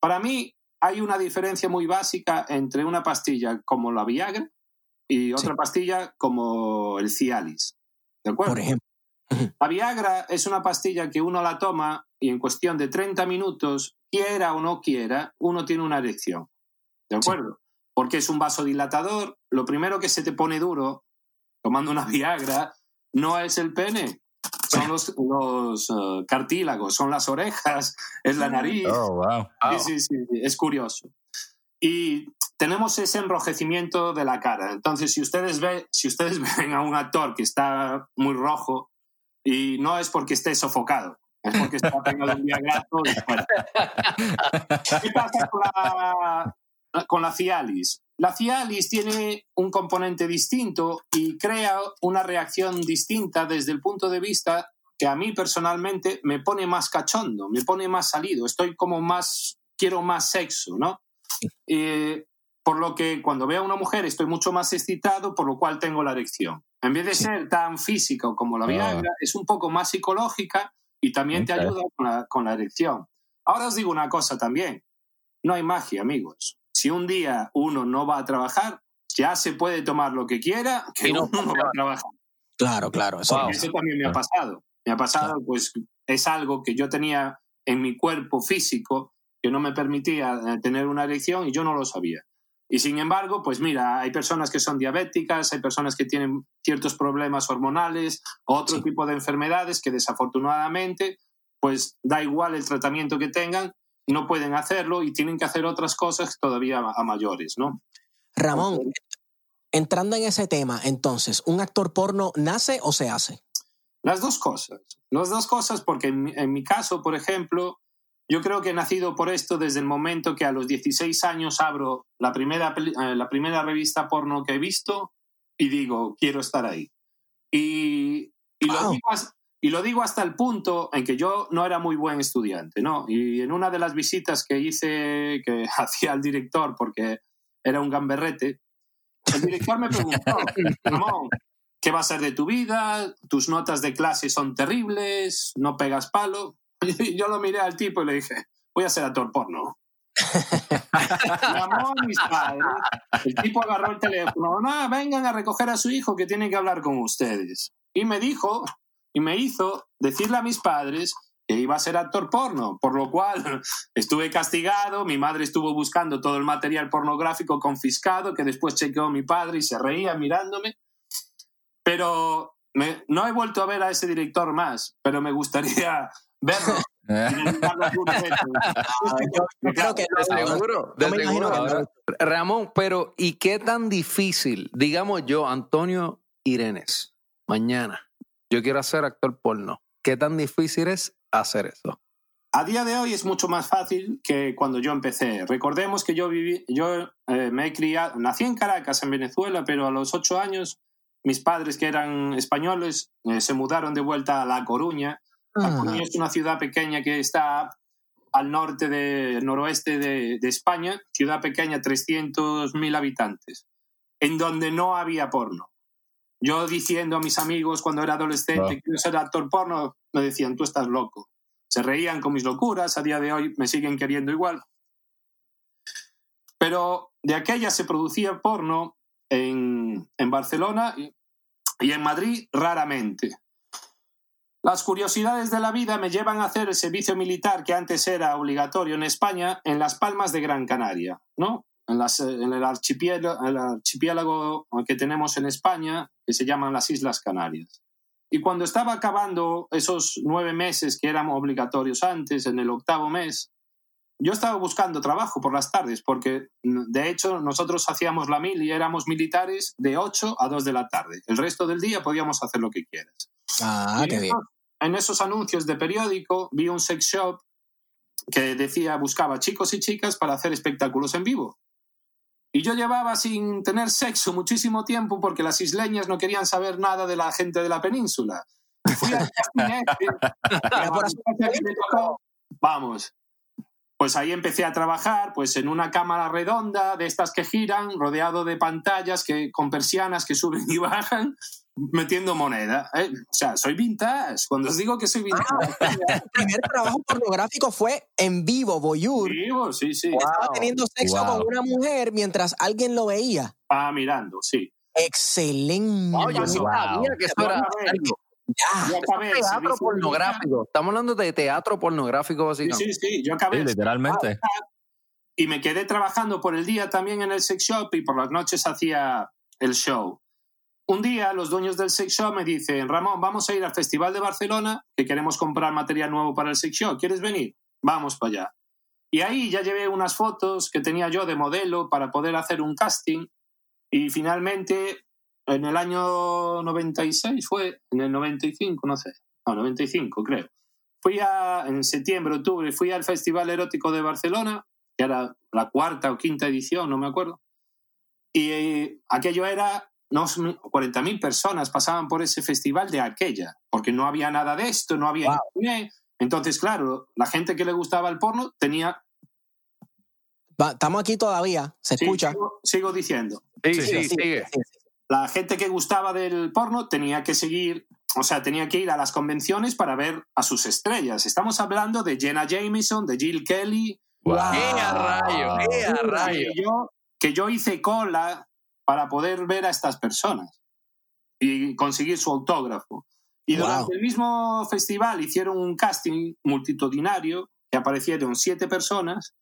Para mí hay una diferencia muy básica entre una pastilla como la Viagra y otra pastilla como el Cialis. ¿De acuerdo?
Por ejemplo.
La Viagra es una pastilla que uno la toma y en cuestión de 30 minutos, quiera o no quiera, uno tiene una erección. ¿de acuerdo? Porque es un vasodilatador. Lo primero que se te pone duro tomando una Viagra no es el pene, son los, los eh, cartílagos, son las orejas, es la nariz.
Oh, wow.
Sí, sí, sí, es curioso. Y tenemos ese enrojecimiento de la cara. Entonces, si ustedes, ve, si ustedes [LAUGHS] ven a un actor que está muy rojo, y no es porque esté sofocado, es porque está pegado un viagrazo y fuera. [LAUGHS] ¿Qué pasa con la, con la Cialis? La Cialis tiene un componente distinto y crea una reacción distinta desde el punto de vista que a mí personalmente me pone más cachondo, me pone más salido, estoy como más, quiero más sexo, ¿no? Eh, por lo que cuando veo a una mujer estoy mucho más excitado, por lo cual tengo la erección. En vez de ser tan física como la Viagra, es un poco más psicológica y también te ayuda con la, con la erección. Ahora os digo una cosa también, no hay magia, amigos. Si un día uno no va a trabajar, ya se puede tomar lo que quiera, que
Y no
uno no va a trabajar.
Claro, claro. Eso,
Wow.
Eso también me ha pasado. Me ha pasado, pues es algo que yo tenía en mi cuerpo físico que no me permitía eh, tener una erección y yo no lo sabía. Y sin embargo, pues mira, hay personas que son diabéticas, hay personas que tienen ciertos problemas hormonales, otro
Sí.
tipo de enfermedades que desafortunadamente, pues da igual el tratamiento que tengan, no pueden hacerlo y tienen que hacer otras cosas todavía a mayores, ¿no?
Ramón, entrando en ese tema, entonces, ¿un actor porno nace o se hace?
Las dos cosas. Las dos cosas porque en mi caso, por ejemplo, yo creo que he nacido por esto desde el momento que a los 16 años abro la primera, eh, la primera revista porno que he visto y digo, quiero estar ahí. Y, y lo
Wow.
digo as- y lo digo hasta el punto en que yo no era muy buen estudiante, ¿no? Y en una de las visitas que hice, que [LAUGHS] hacía al director, porque era un gamberrete, el director me preguntó, Ramón, ¿qué va a ser de tu vida? Tus notas de clase son terribles, no pegas palo. Y [LAUGHS] yo lo miré al tipo y le dije, voy a ser actor porno. [LAUGHS] Llamó a mis padres. El tipo agarró el teléfono. No, vengan a recoger a su hijo que tiene que hablar con ustedes. Y me dijo, y me hizo decirle a mis padres que iba a ser actor porno, por lo cual [LAUGHS] estuve castigado, mi madre estuvo buscando todo el material pornográfico confiscado, que después chequeó mi padre y se reía mirándome. Pero me- no he vuelto a ver a ese director más, pero me gustaría verlo. [LAUGHS]
Eh,
Ramón, pero ¿y qué tan difícil? Digamos yo, Antonio Irenes, mañana, yo quiero ser actor porno. ¿Qué tan difícil es hacer eso?
A día de hoy es mucho más fácil que cuando yo empecé. Recordemos que yo viví, yo eh, me he criado, nací en Caracas, en Venezuela, pero a los ocho años mis padres que eran españoles eh, se mudaron de vuelta a La Coruña. Coruña es una ciudad pequeña que está al norte de noroeste de, de España, ciudad pequeña, 300.000 habitantes, en donde no había porno. Yo diciendo a mis amigos cuando era adolescente
Wow.
que quiero ser actor porno, me decían, tú estás loco. Se reían con mis locuras, a día de hoy me siguen queriendo igual. Pero de aquella se producía porno en, en Barcelona y en Madrid raramente. Las curiosidades de la vida me llevan a hacer el servicio militar que antes era obligatorio en España en las Palmas de Gran Canaria, ¿no? En, las, eh, en el, archipiélago, el archipiélago que tenemos en España, que se llaman las Islas Canarias. Y cuando estaba acabando esos nueve meses que eran obligatorios antes, en el octavo mes, yo estaba buscando trabajo por las tardes, porque mm, de hecho nosotros hacíamos la mil y éramos militares de 8 a 2 de la tarde. El resto del día podíamos hacer lo que quieras.
Ah, qué
en
bien.
En esos anuncios de periódico vi un sex shop que decía buscaba chicos y chicas para hacer espectáculos en vivo. Y yo llevaba sin tener sexo muchísimo tiempo porque las isleñas no querían saber nada de la gente de la península. Fui [LAUGHS] tocó, vamos. Pues ahí empecé a trabajar, pues en una cámara redonda de estas que giran, rodeado de pantallas que, con persianas que suben y bajan, metiendo moneda. ¿eh? O sea, soy vintage. Cuando os digo que soy vintage, [LAUGHS]
El primer trabajo pornográfico fue en vivo, Voyeur.
vivo, sí, sí.
Estaba teniendo sexo
Wow.
con una mujer mientras alguien lo veía.
Ah, mirando, sí.
Excelente.
Wow, yo
Wow.
sabía que eso era.
Ya.
Yo acabé
teatro pornográfico. Estamos hablando de teatro pornográfico,
militar. Sí,
básicamente.
sí, sí. Yo acabé
sí, literalmente.
Y me quedé trabajando por el día también en el sex shop y por las noches hacía el show. Un día los dueños del sex shop me dicen, Ramón, vamos a ir al Festival de Barcelona, que queremos comprar material nuevo para el sex shop. ¿Quieres venir? Vamos para allá. Y ahí ya llevé unas fotos que tenía yo de modelo para poder hacer un casting. Y finalmente, en el año 96 fue, en el 95, no sé, no, 95 creo. Fui a, en septiembre, octubre, fui al Festival Erótico de Barcelona, que era la cuarta o quinta edición, no me acuerdo. Y eh, aquello era, 40.000 personas pasaban por ese festival de aquella, porque no había nada de esto, no había internet. Entonces, claro, la gente que le gustaba el porno tenía...
Va, estamos aquí todavía, se
Sí,
escucha.
sigo, sigo diciendo.
Sí,
Sí,
sigue.
La gente que gustaba del porno tenía que seguir, o sea, tenía que ir a las convenciones para ver a sus estrellas. Estamos hablando de Jenna Jameson, de Jill Kelly,
Wow.
¡Eh, a rayo! ¡Eh, a rayo!
que yo, que yo hice cola para poder ver a estas personas y conseguir su autógrafo. Y
Wow.
durante el mismo festival hicieron un casting multitudinario que aparecieron siete personas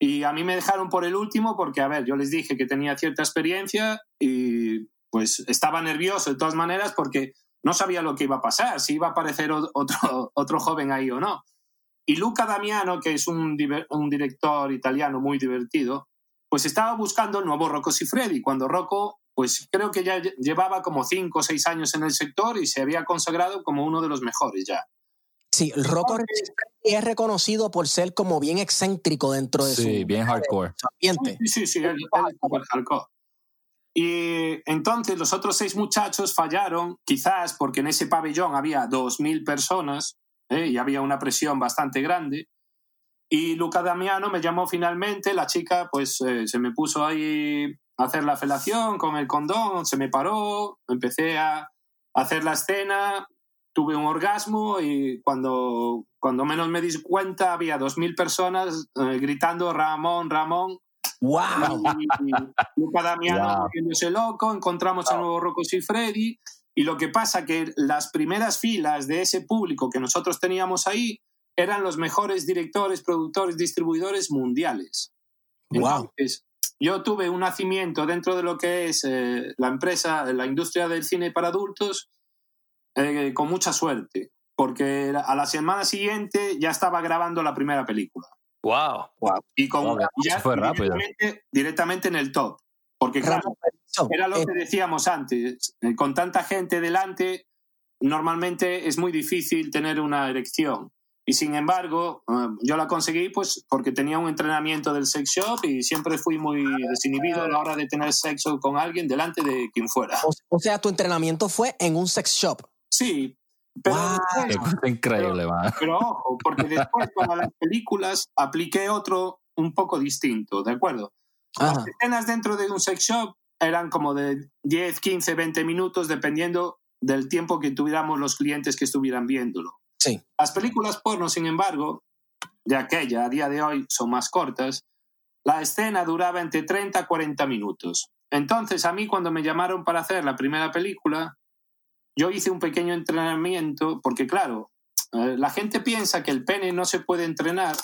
y a mí me dejaron por el último porque, a ver, yo les dije que tenía cierta experiencia y pues estaba nervioso de todas maneras porque no sabía lo que iba a pasar, si iba a aparecer otro, otro joven ahí o no. Y Luca Damiano, que es un director italiano muy divertido, pues estaba buscando el nuevo Rocco Siffredi, cuando Rocco, pues creo que ya lle- llevaba como cinco o seis años en el sector y se había consagrado como uno de los mejores ya.
Sí, el Rocco es reconocido por ser como bien excéntrico dentro de
Sí,
su,
bien hardcore.
ambiente.
Sí, sí, sí, él, él es super hardcore. Y entonces los otros seis muchachos fallaron, quizás porque en ese pabellón había 2.000 personas ¿eh? y había una presión bastante grande. Y Luca Damiano me llamó finalmente, la chica pues eh, se me puso ahí a hacer la felación con el condón, se me paró, empecé a hacer la escena, tuve un orgasmo y cuando, cuando menos me di cuenta había 2.000 personas eh, gritando Ramón, Ramón.
¡Wow!
Y, y Luca Damiano
Wow.
loco, encontramos al nuevo Rocco Siffredi y lo que pasa que las primeras filas de ese público que nosotros teníamos ahí eran los mejores directores, productores, distribuidores mundiales.
Wow.
Entonces, yo tuve un nacimiento dentro de lo que es eh, la empresa, la industria del cine para adultos, eh, con mucha suerte, porque a la semana siguiente ya estaba grabando la primera película.
¡Wow!
Y con,
Joder,
ya
fue rápido.
directamente, directamente en el top. Porque claro, era lo
Eh,
que decíamos antes, eh, con tanta gente delante, normalmente es muy difícil tener una erección. Y sin embargo, eh, yo la conseguí pues porque tenía un entrenamiento del sex shop y siempre fui muy desinhibido a la hora de tener sexo con alguien delante de quien fuera.
o, o sea, tu entrenamiento fue en un sex shop.
Sí, pero,
Wow.
después-
Qué increíble, man.
pero ojo, porque después para las películas apliqué otro un poco distinto, ¿de acuerdo?
Ajá.
Las escenas dentro de un sex shop eran como de 10, 15, 20 minutos, dependiendo del tiempo que tuviéramos los clientes que estuvieran viéndolo.
Sí.
Las películas porno, sin embargo, de aquella, a día de hoy, son más cortas. La escena duraba entre 30 a 40 minutos. Entonces, a mí cuando me llamaron para hacer la primera película, yo hice un pequeño entrenamiento, porque claro, eh, la gente piensa que el pene no se puede entrenar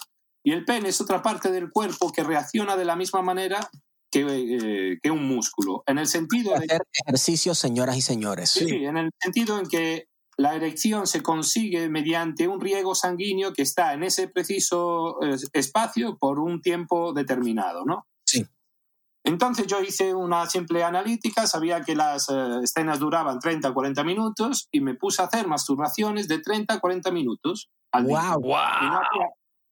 y el pene es otra parte del cuerpo que reacciona de la misma manera que, eh, que un músculo. En el sentido de
Hacer ejercicio, señoras y señores.
Sí, en el sentido en que la erección se consigue mediante un riego sanguíneo que está en ese preciso eh, espacio por un tiempo determinado, ¿no?
Sí.
Entonces yo hice una simple analítica, sabía que las eh, escenas duraban 30 a 40 minutos y me puse a hacer masturbaciones de 30 a 40 minutos al día.
Wow.
Y no hacía,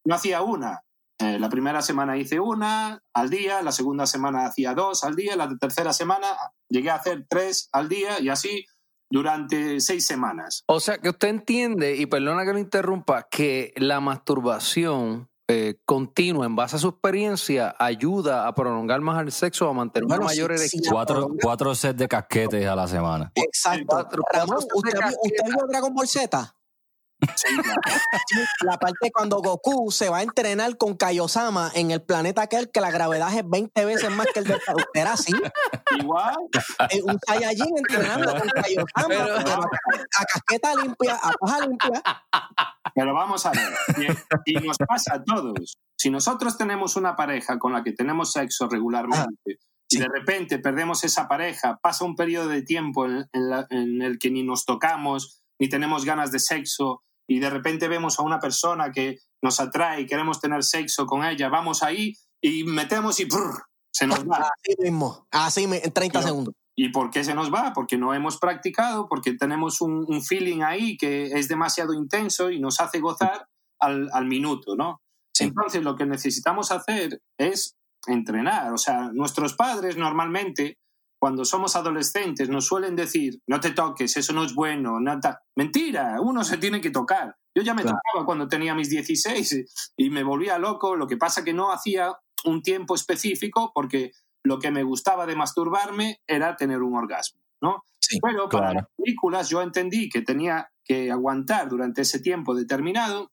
no hacía una. Eh, la primera semana hice una al día, la segunda semana hacía dos al día, la tercera semana llegué a hacer tres al día y así durante seis semanas.
O sea, que usted entiende, y perdona que lo interrumpa, que la masturbación eh, continua en base a su experiencia ayuda a prolongar más el sexo, a mantener
Bueno,
una mayor
sí,
erección.
sí,
Cuatro, cuatro sets de casquetes a la semana.
Exacto.
Cuatro-
Ramón,
cuatro
¿usted, ¿usted vio Dragon Ball Z?
Sí.
La parte cuando Goku se va a entrenar con Kaiosama en el planeta aquel que la gravedad es 20 veces más que el de era así.
Igual,
Eh, un Saiyajin entrenando con Kaiosama
Pero-
pero a, a casqueta limpia, a paja limpia.
Pero vamos a ver, y, y nos pasa a todos. Si nosotros tenemos una pareja con la que tenemos sexo regularmente y de repente perdemos esa pareja, pasa un periodo de tiempo en, en la- en el que ni nos tocamos, ni tenemos ganas de sexo, y de repente vemos a una persona que nos atrae y queremos tener sexo con ella, vamos ahí y metemos y se nos va.
Así mismo, así en 30
Pero-
segundos.
¿Y por qué se nos va? Porque no hemos practicado, porque tenemos un, un feeling ahí que es demasiado intenso y nos hace gozar al, al minuto, ¿no?
Sí.
Entonces lo que necesitamos hacer es entrenar. O sea, nuestros padres normalmente, cuando somos adolescentes, nos suelen decir, no te toques, eso no es bueno. no ta-". Mentira, uno se tiene que tocar. Yo ya me
Claro.
tocaba cuando tenía mis 16 y me volvía loco. Lo que pasa que no hacía un tiempo específico porque lo que me gustaba de masturbarme era tener un orgasmo, ¿no?
Sí,
Pero para
claro.
las películas yo entendí que tenía que aguantar durante ese tiempo determinado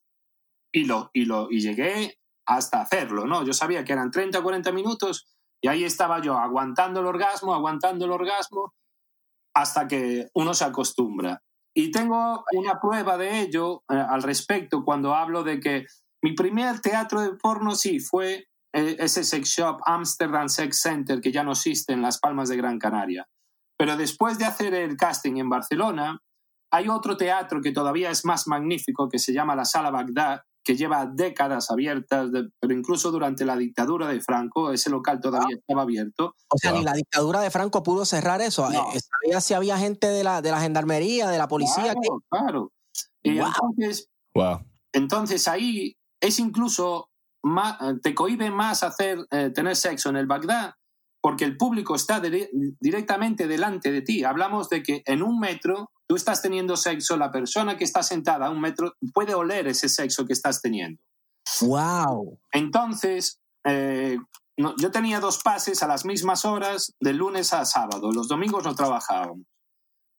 y, lo, y, lo, y llegué hasta hacerlo, ¿no? Yo sabía que eran 30 o 40 minutos y ahí estaba yo aguantando el orgasmo, aguantando el orgasmo, hasta que uno se acostumbra. Y tengo una prueba de ello eh, al respecto cuando hablo de que mi primer teatro de porno sí fue eh, ese sex shop Amsterdam Sex Center que ya no existe en Las Palmas de Gran Canaria. Pero después de hacer el casting en Barcelona, hay otro teatro que todavía es más magnífico que se llama la Sala Bagdad, que lleva décadas abiertas, de- pero incluso durante la dictadura de Franco ese local todavía estaba abierto.
O sea, ni la dictadura de Franco pudo cerrar eso.
No.
Eh, sabía si había gente de la, de la gendarmería, de la policía. que-
Claro, claro. Y
Wow.
entonces,
Wow.
entonces ahí es incluso más, te cohibe más hacer eh, tener sexo en el Bagdad porque el público está dire- directamente delante de ti. Hablamos de que en un metro tú estás teniendo sexo, la persona que está sentada a un metro puede oler ese sexo que estás teniendo.
¡Wow!
Entonces, eh, no- yo tenía dos pases a las mismas horas, de lunes a sábado. Los domingos no trabajábamos.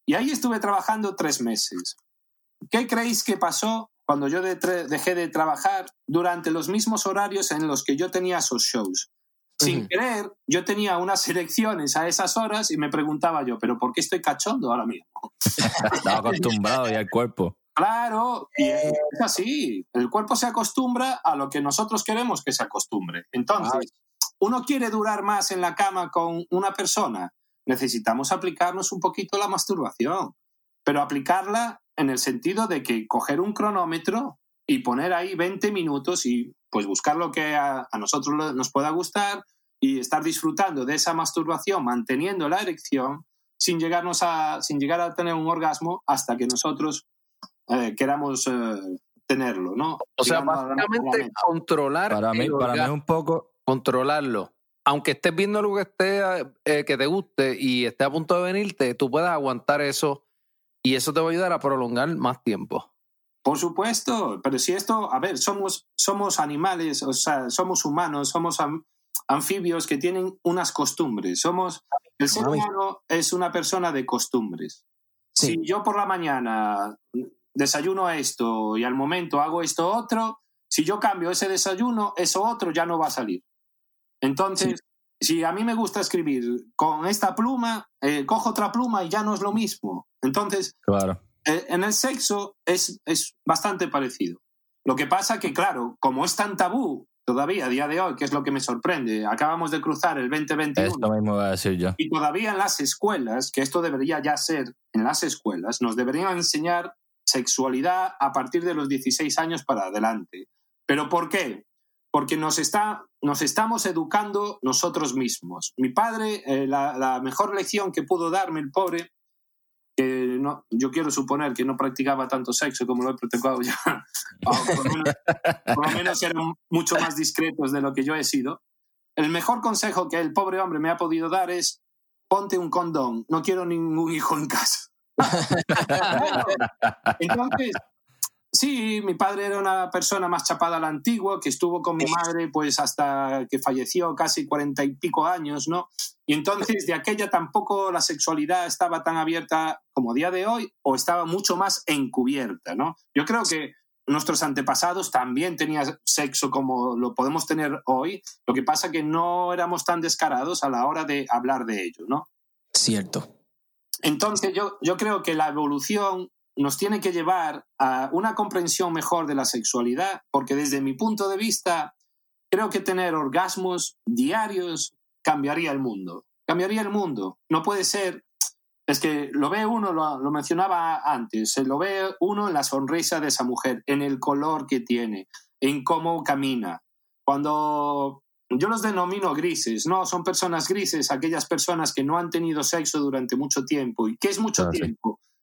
Y ahí estuve trabajando tres meses. ¿Qué creéis que pasó cuando yo de- dejé de trabajar durante los mismos horarios en los que yo tenía esos shows? Sin
Ujú.
querer, yo tenía unas elecciones a esas horas y me preguntaba yo, ¿pero por qué estoy cachondo ahora mismo? [LAUGHS]
Estaba acostumbrado ya al cuerpo.
Claro, y es así. El cuerpo se acostumbra a lo que nosotros queremos que se acostumbre. Entonces, uno quiere durar más en la cama con una persona, necesitamos aplicarnos un poquito la masturbación, pero aplicarla en el sentido de que coger un cronómetro y poner ahí 20 minutos y pues buscar lo que a, a nosotros nos pueda gustar y estar disfrutando de esa masturbación, manteniendo la erección sin, llegarnos a, sin llegar a tener un orgasmo hasta que nosotros eh, queramos eh, tenerlo, ¿no?
O sea, básicamente controlar
Para mí,
el
para mí un poco.
controlarlo. Aunque estés viendo algo que esté eh, que te guste y esté a punto de venirte, tú puedes aguantar eso y eso te va a ayudar a prolongar más tiempo.
Por supuesto, pero si esto, a ver, somos, somos animales, o sea, somos humanos, somos am- anfibios que tienen unas costumbres. Somos, el ser humano es una persona de costumbres.
Sí.
Si yo por la mañana desayuno esto y al momento hago esto otro, si yo cambio ese desayuno, eso otro ya no va a salir. Entonces, si a mí me gusta escribir con esta pluma, eh, cojo otra pluma y ya no es lo mismo. Entonces,
Claro.
En el sexo es, es bastante parecido. Lo que pasa que, claro, como es tan tabú todavía a día de hoy, que es lo que me sorprende, acabamos de cruzar el 2021
Esto mismo iba a decir yo.
y todavía en las escuelas, que esto debería ya ser en las escuelas, nos deberían enseñar sexualidad a partir de los 16 años para adelante. ¿Pero por qué? Porque nos, está, nos estamos educando nosotros mismos. Mi padre, eh, la, la mejor lección que pudo darme el pobre, que no, yo quiero suponer que no practicaba tanto sexo como lo he practicado ya, o [LAUGHS] por, lo menos, por lo menos eran mucho más discretos de lo que yo he sido. El mejor consejo que el pobre hombre me ha podido dar es ponte un condón, no quiero ningún hijo en casa. [LAUGHS] Entonces, sí, mi padre era una persona más chapada a la antigua, que estuvo con mi madre pues hasta que falleció casi cuarenta y pico años, ¿no? Y entonces de aquella tampoco la sexualidad estaba tan abierta como día de hoy o estaba mucho más encubierta, ¿no? Yo creo que nuestros antepasados también tenían sexo como lo podemos tener hoy, lo que pasa que no éramos tan descarados a la hora de hablar de ello, ¿no?
Cierto.
Entonces yo, yo creo que la evolución nos tiene que llevar a una comprensión mejor de la sexualidad, porque desde mi punto de vista, creo que tener orgasmos diarios cambiaría el mundo. Cambiaría el mundo. No puede ser, es que lo ve uno, lo, lo mencionaba antes, lo ve uno en la sonrisa de esa mujer, en el color que tiene, en cómo camina. Cuando yo los denomino grises, no, son personas grises, aquellas personas que no han tenido sexo durante mucho tiempo. ¿Y qué es mucho
Ah, sí.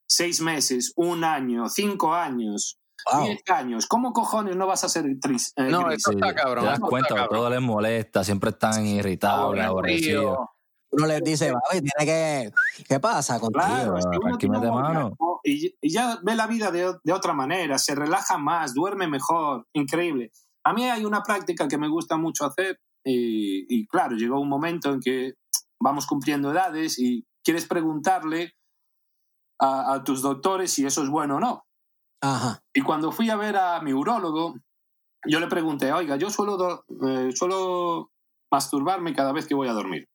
Seis meses, un año, cinco años,
Wow.
diez años. ¿Cómo cojones no vas a ser tris- eh,
No,
gris?
eso está cabrón.
Te das cuenta,
cabrón.
todo les molesta, siempre están irritables, aborrecidos.
Aborrecido.
Uno les dice, "Baby, tiene que. ¿Qué pasa contigo?
Claro, es que uno
aquí
tiene
mete
un
mano.
Y, y ya ve la vida de, de otra manera, se relaja más, duerme mejor, increíble. A mí hay una práctica que me gusta mucho hacer y, y claro, llegó un momento en que vamos cumpliendo edades y quieres preguntarle a, a tus doctores si eso es bueno o no.
Ajá.
Y cuando fui a ver a mi urólogo, yo le pregunté, oiga, yo suelo, eh, suelo masturbarme cada vez que voy a dormir.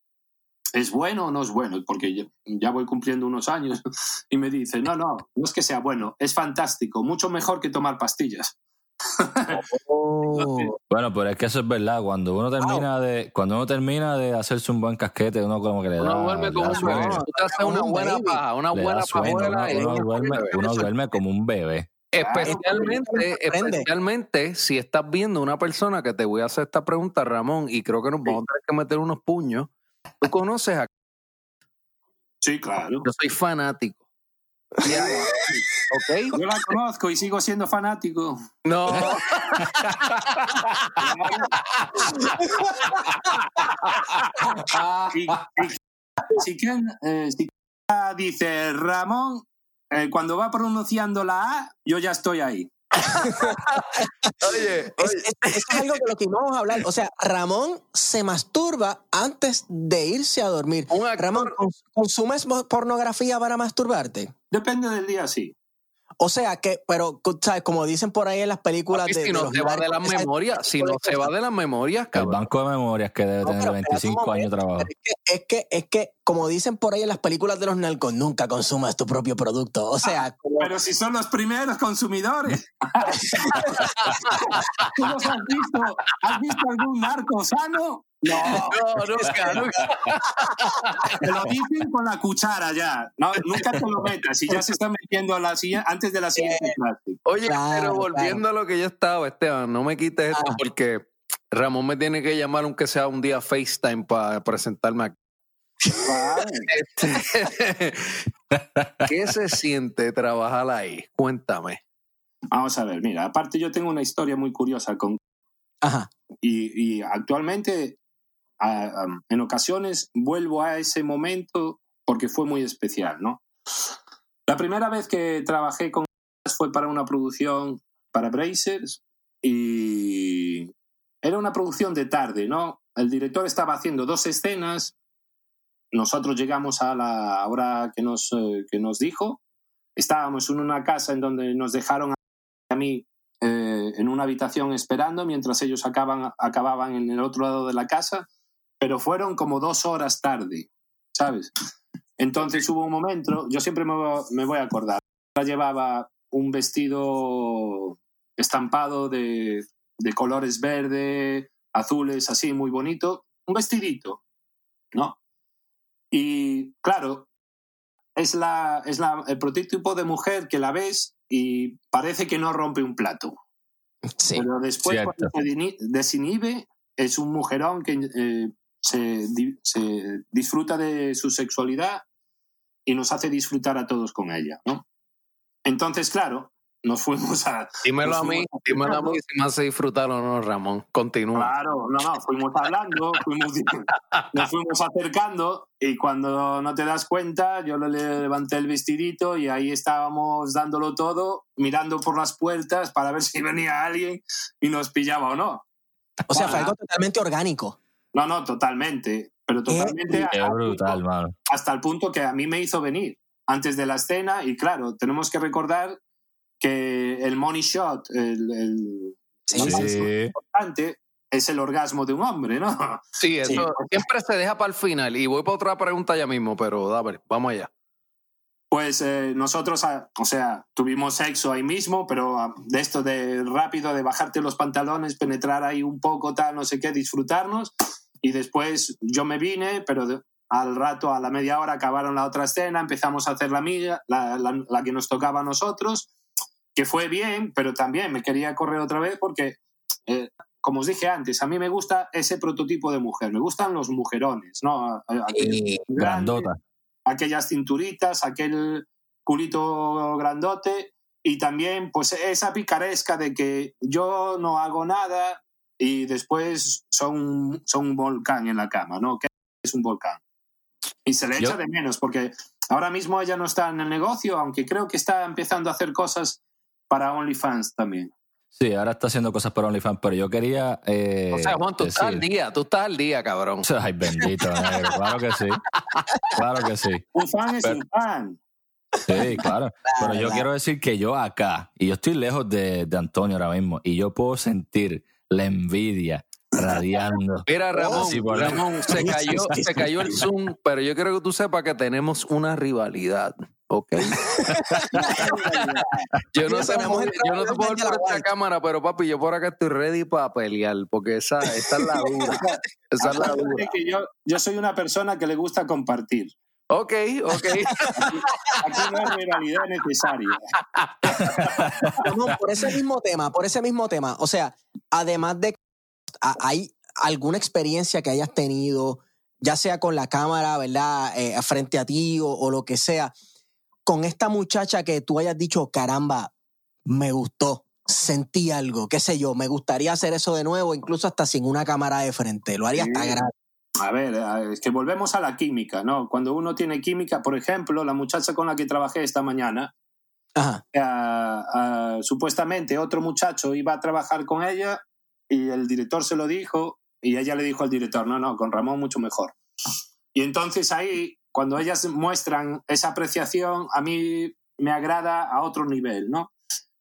¿Es bueno o no es bueno? Porque ya voy cumpliendo unos años. [LAUGHS] Y me dice, no, no, no es que sea bueno, es fantástico, mucho mejor que tomar pastillas.
Oh. [LAUGHS]
Bueno, pero es que eso es verdad. Cuando uno termina de, cuando uno termina de hacerse un buen casquete, uno como que le da,
Uno duerme como un bebé. Tú te haces una
Un
buena paja, una buena
uno, uno duerme, uno duerme como un bebé.
Especialmente, especialmente si estás viendo una persona que te voy a hacer esta pregunta, Ramón, y creo que nos vamos a tener que meter unos puños. Tú conoces a.
Sí, claro.
Yo soy fanático.
Yo la conozco y sigo siendo fanático.
No. [LAUGHS] [LAUGHS]
Si Ken, eh, si dice Ramón, eh, cuando va pronunciando la A, yo ya estoy ahí. [LAUGHS]
Oye,
Es- es- es algo de lo que íbamos a hablar. O sea, Ramón se masturba antes de irse a dormir. Ramón, ¿cons- ¿consumes pornografía para masturbarte?
Depende del día, sí.
O sea que, pero, ¿sabes? Como dicen por ahí en las películas
papi,
de.
si no se va de las memorias, si no se va de las memorias,
El
cabrón.
banco de memorias que debe
No,
tener
pero
de
espérate un
25 años de
momento,
trabajo.
pero Es que, es que, es que, como dicen por ahí en las películas de los narcos, nunca consumas tu propio producto. O sea, como-
Pero si son los primeros consumidores. [LAUGHS] ¿Tú los has visto? ¿Has visto algún narco sano? No,
No, [LAUGHS] nunca, nunca.
te lo dicen con la cuchara ya. No, nunca te lo metas. Si ya se está metiendo a la siguiente, antes de la siguiente clase.
Oye,
Claro,
pero volviendo a lo que yo estaba, Esteban, no me quites esto
Ah.
porque Ramón me tiene que llamar aunque sea un día FaceTime para presentarme aquí. ¿Qué se siente trabajar ahí? Cuéntame.
Vamos a ver, mira, aparte yo tengo una historia muy curiosa con
ajá.
y, y actualmente a- en ocasiones vuelvo a ese momento porque fue muy especial, ¿no? La primera vez que trabajé con fue para una producción para Brazers y era una producción de tarde, ¿no? El director estaba haciendo dos escenas, nosotros llegamos a la hora que nos, eh, que nos dijo, estábamos en una casa en donde nos dejaron a mí eh, en una habitación esperando mientras ellos acaban, acababan en el otro lado de la casa, pero fueron como dos horas tarde, ¿sabes? Entonces hubo un momento, yo siempre me, voy- a acordar, llevaba un vestido estampado de, de colores verde, azules, así, muy bonito, un vestidito, ¿no? Y claro, es, la, es la, el prototipo de mujer que la ves y parece que no rompe un plato.
Sí.
Pero después,
Cierto.
cuando se desinhibe, es un mujerón que eh, se, se disfruta de su sexualidad y nos hace disfrutar a todos con ella, ¿no? Entonces, claro, nos fuimos a...
Dímelo a mí, dímelo a mí si me hace disfrutar o no, Ramón. Continúa.
Claro, no, no, fuimos hablando, fuimos, [LAUGHS] nos fuimos acercando y cuando no te das cuenta, yo le levanté el vestidito y ahí estábamos dándolo todo, mirando por las puertas para ver si venía alguien y nos pillaba o no.
O sea, fue algo totalmente orgánico.
No, no, totalmente, pero totalmente
Qué
a-
brutal, mano.
hasta el punto que a mí me hizo venir antes de la escena y claro, tenemos que recordar que el money shot, el, el
Sí,
importante es el orgasmo de un hombre, ¿no?
Sí, eso
Sí.
siempre se deja para el final. Y voy para otra pregunta ya mismo, pero a ver, vamos allá.
Pues eh, nosotros, ah, o sea, tuvimos sexo ahí mismo, pero ah, de esto de rápido, de bajarte los pantalones, penetrar ahí un poco, tal, no sé qué, disfrutarnos. Y después yo me vine, pero de- al rato, a la media hora, acabaron la otra escena, empezamos a hacer la mía, la, la- la que nos tocaba a nosotros, que fue bien, pero también me quería correr otra vez porque, eh, como os dije antes, a mí me gusta ese prototipo de mujer, me gustan los mujerones, ¿no? Aquel
Grandota.
aquellas cinturitas, aquel culito grandote y también pues esa picaresca de que yo no hago nada y después son, son un volcán en la cama, ¿no? Que es un volcán. Y se le
Yo-
echa de menos porque ahora mismo ella no está en el negocio, aunque creo que está empezando a hacer cosas para OnlyFans también.
Sí, ahora está haciendo cosas para OnlyFans, pero yo quería. eh,
O sea, Juan, tú estás al día, tú estás al día, cabrón. [LAUGHS]
Ay, bendito, negro. Claro que sí. Claro que sí.
Un fan es
Pero-
un fan.
Sí, claro. Pero yo quiero decir que yo acá, y yo estoy lejos de, de Antonio ahora mismo, y yo puedo sentir la envidia radiando. [LAUGHS]
Mira, Ramón,
Sí,
Ramón, se cayó, [LAUGHS] se cayó el Zoom, pero yo quiero que tú sepas que tenemos una rivalidad, ¿ok? [LAUGHS] yo no sé, yo no te puedo ver por esta cámara, pero papi, yo por acá estoy ready para pelear, porque esa, esa es la [LAUGHS] dura. Esa es la
que yo, yo soy una persona que le gusta compartir.
Ok, ok.
Aquí no hay rivalidad necesaria.
Ramón, por ese mismo tema, por ese mismo tema, o sea, además de hay alguna experiencia que hayas tenido, ya sea con la cámara, ¿verdad? Eh, frente a ti o, o lo que sea, con esta muchacha que tú hayas dicho, caramba, me gustó, sentí algo, qué sé yo, me gustaría hacer eso de nuevo, incluso hasta sin una cámara de frente, lo haría hasta
Sí.
gratis.
A ver, eh, es que volvemos a la química, ¿no? Cuando uno tiene química, por ejemplo, la muchacha con la que trabajé esta mañana,
Ajá.
ah, ah, supuestamente otro muchacho iba a trabajar con ella y el director se lo dijo y ella le dijo al director, no, no, con Ramón mucho mejor. Y entonces ahí, cuando ellas muestran esa apreciación, a mí me agrada a otro nivel, ¿no?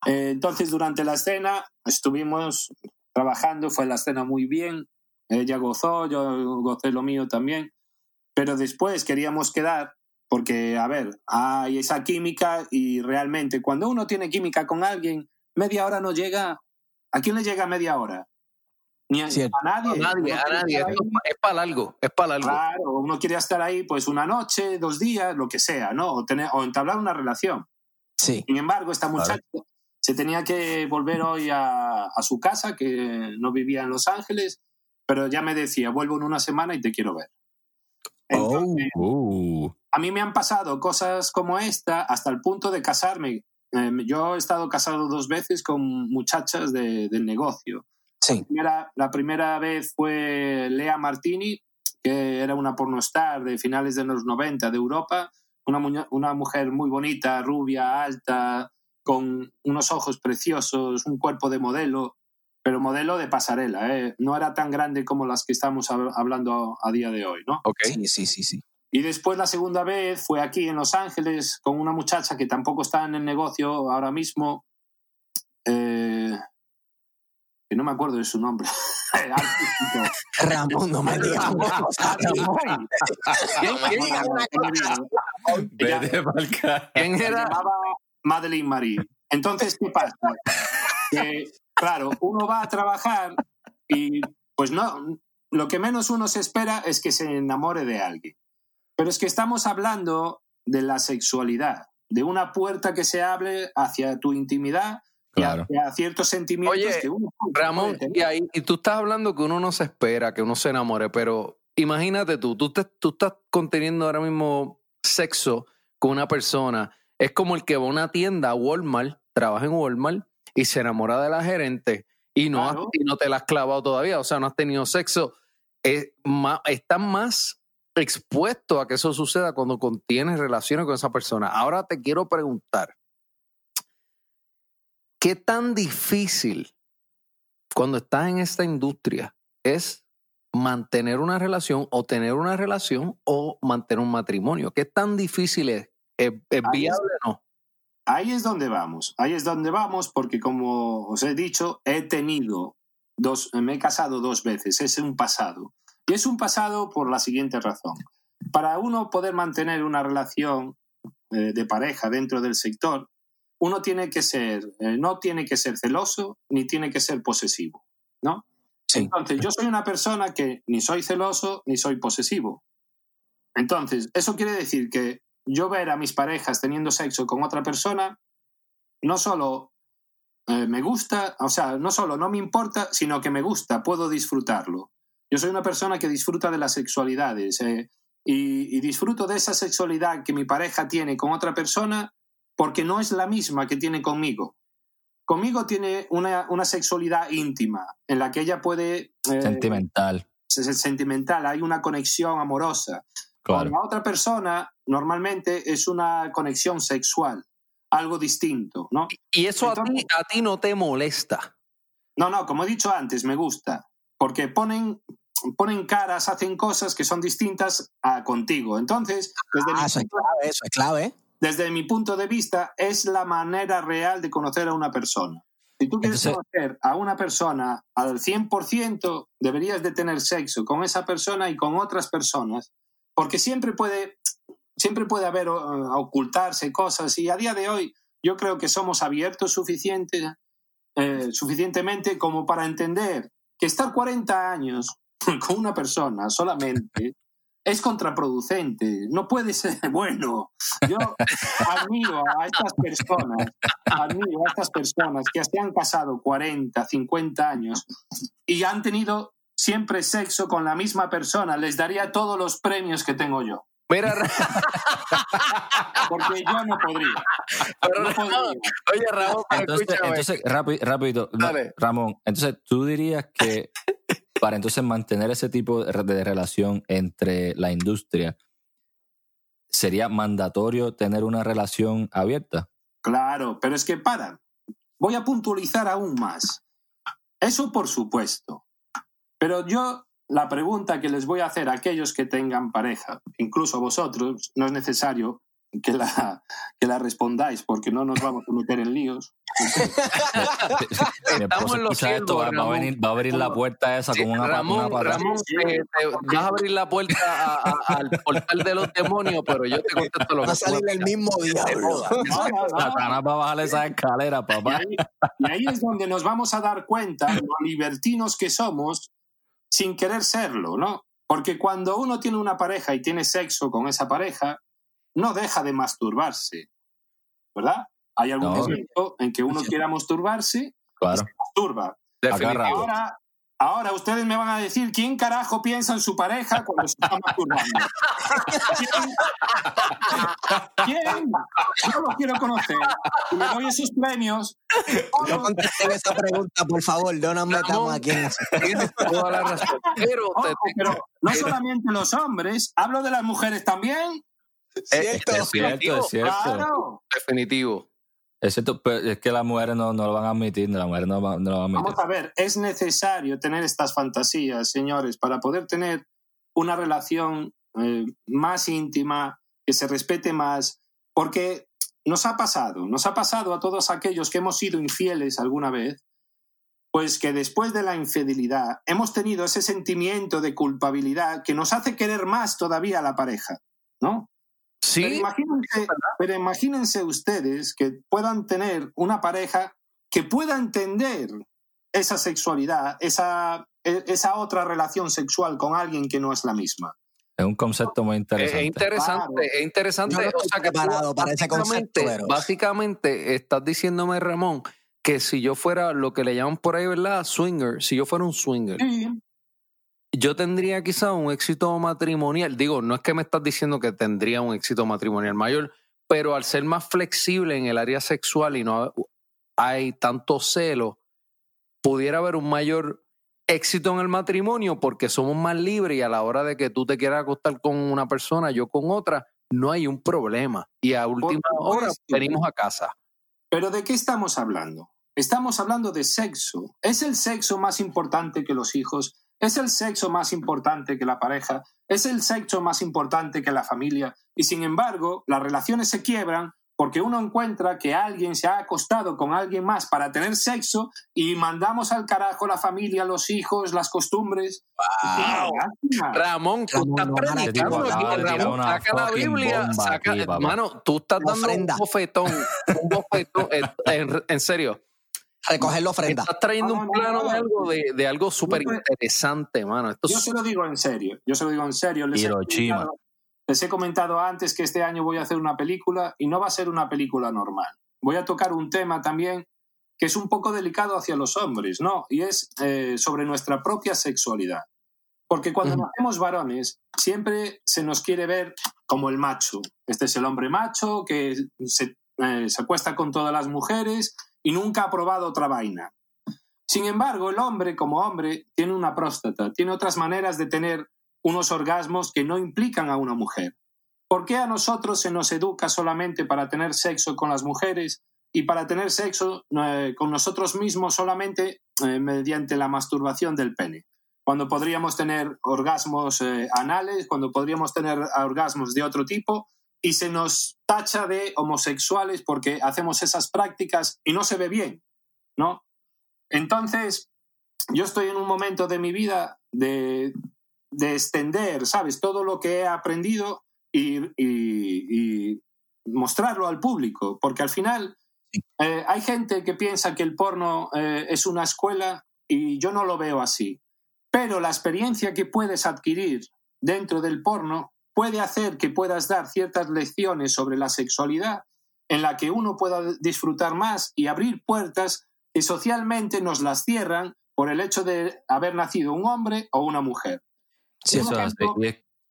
Eh, entonces, durante la escena estuvimos trabajando, fue la escena muy bien, ella gozó, yo gocé lo mío también, pero después queríamos quedar porque, a ver, hay esa química y realmente cuando uno tiene química con alguien, media hora no llega. ¿A quién le llega media hora? Ni a, nadie.
A nadie, a es para largo, es para largo.
Claro, uno quiere estar ahí pues una noche, dos días, lo que sea, ¿no? O, tener, o entablar una relación.
Sí.
Sin embargo, esta
Claro.
muchacha se tenía que volver hoy a, a su casa, que no vivía en Los Ángeles, pero ya me decía, vuelvo en una semana y te quiero ver. Entonces,
Uh,
a mí me han pasado cosas como esta hasta el punto de casarme. Eh, yo he estado casado dos veces con muchachas de- del negocio.
Sí.
La primera, la primera vez fue Lea Martini, que era una pornostar de finales de los 90 de Europa, una, muñe- una mujer muy bonita, rubia, alta, con unos ojos preciosos, un cuerpo de modelo, pero modelo de pasarela, ¿eh? no era tan grande como las que estamos hab- hablando a día de hoy, ¿no?
Ok.
Sí, sí, sí, sí.
Y después la segunda vez fue aquí en Los Ángeles con una muchacha que tampoco está en el negocio ahora mismo, eh, que no me acuerdo de su nombre. [LAUGHS]
Ramón, no me digas. [LAUGHS]
¿Quién, era?
Madeline Marie. Entonces, ¿qué pasa? Que, claro, uno va a trabajar y pues no, lo que menos uno se espera es que se enamore de alguien. Pero es que estamos hablando de la sexualidad, de una puerta que se abre hacia tu intimidad
Claro.
y hacia ciertos sentimientos
Oye,
que uno puede
Ramón, y, ahí, y tú estás hablando que uno no se espera, que uno se enamore, pero imagínate tú, tú, te- tú estás conteniendo ahora mismo sexo con una persona. Es como el que va a una tienda, a Walmart, trabaja en Walmart y se enamora de la gerente y no, has- y no te la has clavado todavía, o sea, no has tenido sexo. Es más, estás más expuesto a que eso suceda cuando contienes relaciones con esa persona. Ahora te quiero preguntar, ¿qué tan difícil cuando estás en esta industria es mantener una relación o tener una relación o mantener un matrimonio? ¿Qué tan difícil es? ¿Es, viable o no?
Ahí es donde vamos, ahí es donde vamos porque como os he dicho, he tenido dos, me he casado dos veces, es un pasado. Y es un pasado por la siguiente razón. Para uno poder mantener una relación eh, de pareja dentro del sector, uno tiene que ser, eh, no tiene que ser celoso ni tiene que ser posesivo, ¿no? Entonces, yo soy una persona que ni soy celoso ni soy posesivo. Entonces, eso quiere decir que yo ver a mis parejas teniendo sexo con otra persona, no solo eh, me gusta, o sea, no solo no me importa, sino que me gusta, puedo disfrutarlo. Yo soy una persona que disfruta de las sexualidades eh, y, y disfruto de esa sexualidad que mi pareja tiene con otra persona porque no es la misma que tiene conmigo. Conmigo tiene una, una sexualidad íntima en la que ella puede... eh,
Sentimental.
es sentimental, hay una conexión amorosa. Con
Claro.
la otra persona normalmente es una conexión sexual, algo distinto, ¿no?
Y eso a ti, a ti no te molesta.
No, no, como he dicho antes, me gusta, porque ponen, ponen caras, hacen cosas que son distintas a contigo. Entonces, desde,
Ah,
mi,
eso es
punto,
clave, eso es clave.
Desde mi punto de vista, es la manera real de conocer a una persona. Si tú quieres
Entonces-
conocer a una persona al 100%, deberías de tener sexo con esa persona y con otras personas, porque siempre puede, siempre puede haber o- ocultarse cosas y a día de hoy yo creo que somos abiertos suficiente, eh, suficientemente como para entender que estar 40 años [LAUGHS] con una persona solamente es contraproducente, no puede ser [LAUGHS] bueno. Yo admiro a estas personas, admiro a estas personas que se han casado 40, 50 años y han tenido siempre sexo con la misma persona. Les daría todos los premios que tengo yo,
Mira, Ra- [LAUGHS] [LAUGHS]
porque yo no podría.
pero
No podría.
oye Ramón, pero
Entonces,
escúchame.
entonces rápido, rápido no. Ramón, entonces tú dirías que para entonces mantener ese tipo de, relación entre la industria, ¿sería mandatorio tener una relación abierta?
Claro, pero es que para. Voy a puntualizar aún más. Eso por supuesto. Pero yo la pregunta que les voy a hacer a aquellos que tengan pareja, incluso a vosotros, no es necesario que la, que la respondáis porque no nos vamos a meter en líos.
Esposa
en los
esto, va, va a venir, va a abrir la puerta esa
Sí,
con una,
Ramón,
una.
Ramón, eh, te- vas a abrir la puerta a- a- al portal de los demonios, pero yo te contesto lo
Va
que
a salir el mismo diablo.
Satanás va a bajar esa escalera,
Y
papá.
ahí, y ahí es donde nos vamos a dar cuenta lo libertinos que somos sin querer serlo, ¿no? Porque cuando uno tiene una pareja y tiene sexo con esa pareja, no deja de masturbarse, ¿verdad? Hay algún
No.
momento en que uno quiera masturbarse,
Claro.
masturba.
Definitivo.
Ahora, ahora ustedes me van a decir quién carajo piensa en su pareja cuando se está masturbando. ¿Quién? ¿Quién? Yo lo quiero conocer. Y le doy esos premios.
No contesten esa pregunta, por favor. No nos metamos aquí en eso.
Tienes toda la razón. Pero
Ojo, pero no solamente los hombres, hablo de las mujeres también.
¿Cierto?
Es cierto, es cierto.
Claro.
definitivo.
Es cierto, pero es que las mujeres no, no lo van a admitir, las mujeres no, no lo van a admitir.
Vamos a ver, es necesario tener estas fantasías, señores, para poder tener una relación eh, más íntima, que se respete más, porque nos ha pasado, nos ha pasado a todos aquellos que hemos sido infieles alguna vez, pues que después de la infidelidad hemos tenido ese sentimiento de culpabilidad que nos hace querer más todavía a la pareja, ¿no? Pero
Sí,
imagínense, pero imagínense ustedes que puedan tener una pareja que pueda entender esa sexualidad, esa, e- esa otra relación sexual con alguien que no es la misma.
Es un concepto muy
es
interesante.
interesante,
Claro.
es interesante.
No
o sea, que tú
para ese concepto,
básicamente-
pero-
Básicamente, estás diciéndome, Ramón, que si yo fuera lo que le llaman por ahí, ¿verdad? Swinger, si yo fuera un swinger,
Sí,
yo tendría quizá un éxito matrimonial. Digo, no es que me estás diciendo que tendría un éxito matrimonial mayor, pero al ser más flexible en el área sexual y no hay tanto celo, pudiera haber un mayor éxito en el matrimonio porque somos más libres y a la hora de que tú te quieras acostar con una persona, yo con otra, no hay un problema. Y a última hora venimos a casa.
Pero ¿de qué estamos hablando? Estamos hablando de sexo. ¿Es el sexo más importante que los hijos? ¿Es el sexo más importante que la pareja? ¿Es el sexo más importante que la familia? Y sin embargo, las relaciones se quiebran porque uno encuentra que alguien se ha acostado con alguien más para tener sexo y mandamos al carajo la familia, los hijos, las costumbres.
Wow. Ramón, tú estás predicando aquí, Ramón, saca la Biblia, saca,
aquí, papá.
mano, tú estás dando
ofrenda.
un bofetón, un bofetón, en, en serio,
Recoger la ofrenda.
estás trayendo
No,
un
no,
plano
no.
de algo, de, de algo súper
Yo-
interesante, mano. Esto
Yo
es-
se lo digo en serio, yo se lo digo en serio. Les he,
Hiroshima.
comentado, les he comentado antes que este año voy a hacer una película y no va a ser una película normal. Voy a tocar un tema también que es un poco delicado hacia los hombres, ¿no? Y es eh, sobre nuestra propia sexualidad. Porque cuando
Ujú.
nacemos varones, siempre se nos quiere ver como el macho. Este es el hombre macho que se, eh, se acuesta con todas las mujeres y nunca ha probado otra vaina. Sin embargo, el hombre como hombre tiene una próstata, tiene otras maneras de tener unos orgasmos que no implican a una mujer. ¿Por qué a nosotros se nos educa solamente para tener sexo con las mujeres y para tener sexo eh, con nosotros mismos solamente eh, mediante la masturbación del pene? Cuando podríamos tener orgasmos eh, anales, cuando podríamos tener orgasmos de otro tipo, y se nos tacha de homosexuales porque hacemos esas prácticas y no se ve bien, ¿no? Entonces, yo estoy en un momento de mi vida de, de extender, ¿sabes? Todo lo que he aprendido y, y- y mostrarlo al público, porque al final eh, hay gente que piensa que el porno eh, es una escuela y yo no lo veo así. Pero la experiencia que puedes adquirir dentro del porno puede hacer que puedas dar ciertas lecciones sobre la sexualidad en la que uno pueda disfrutar más y abrir puertas que socialmente nos las cierran por el hecho de haber nacido un hombre o una mujer.
Sí,
un,
Eso
ejemplo,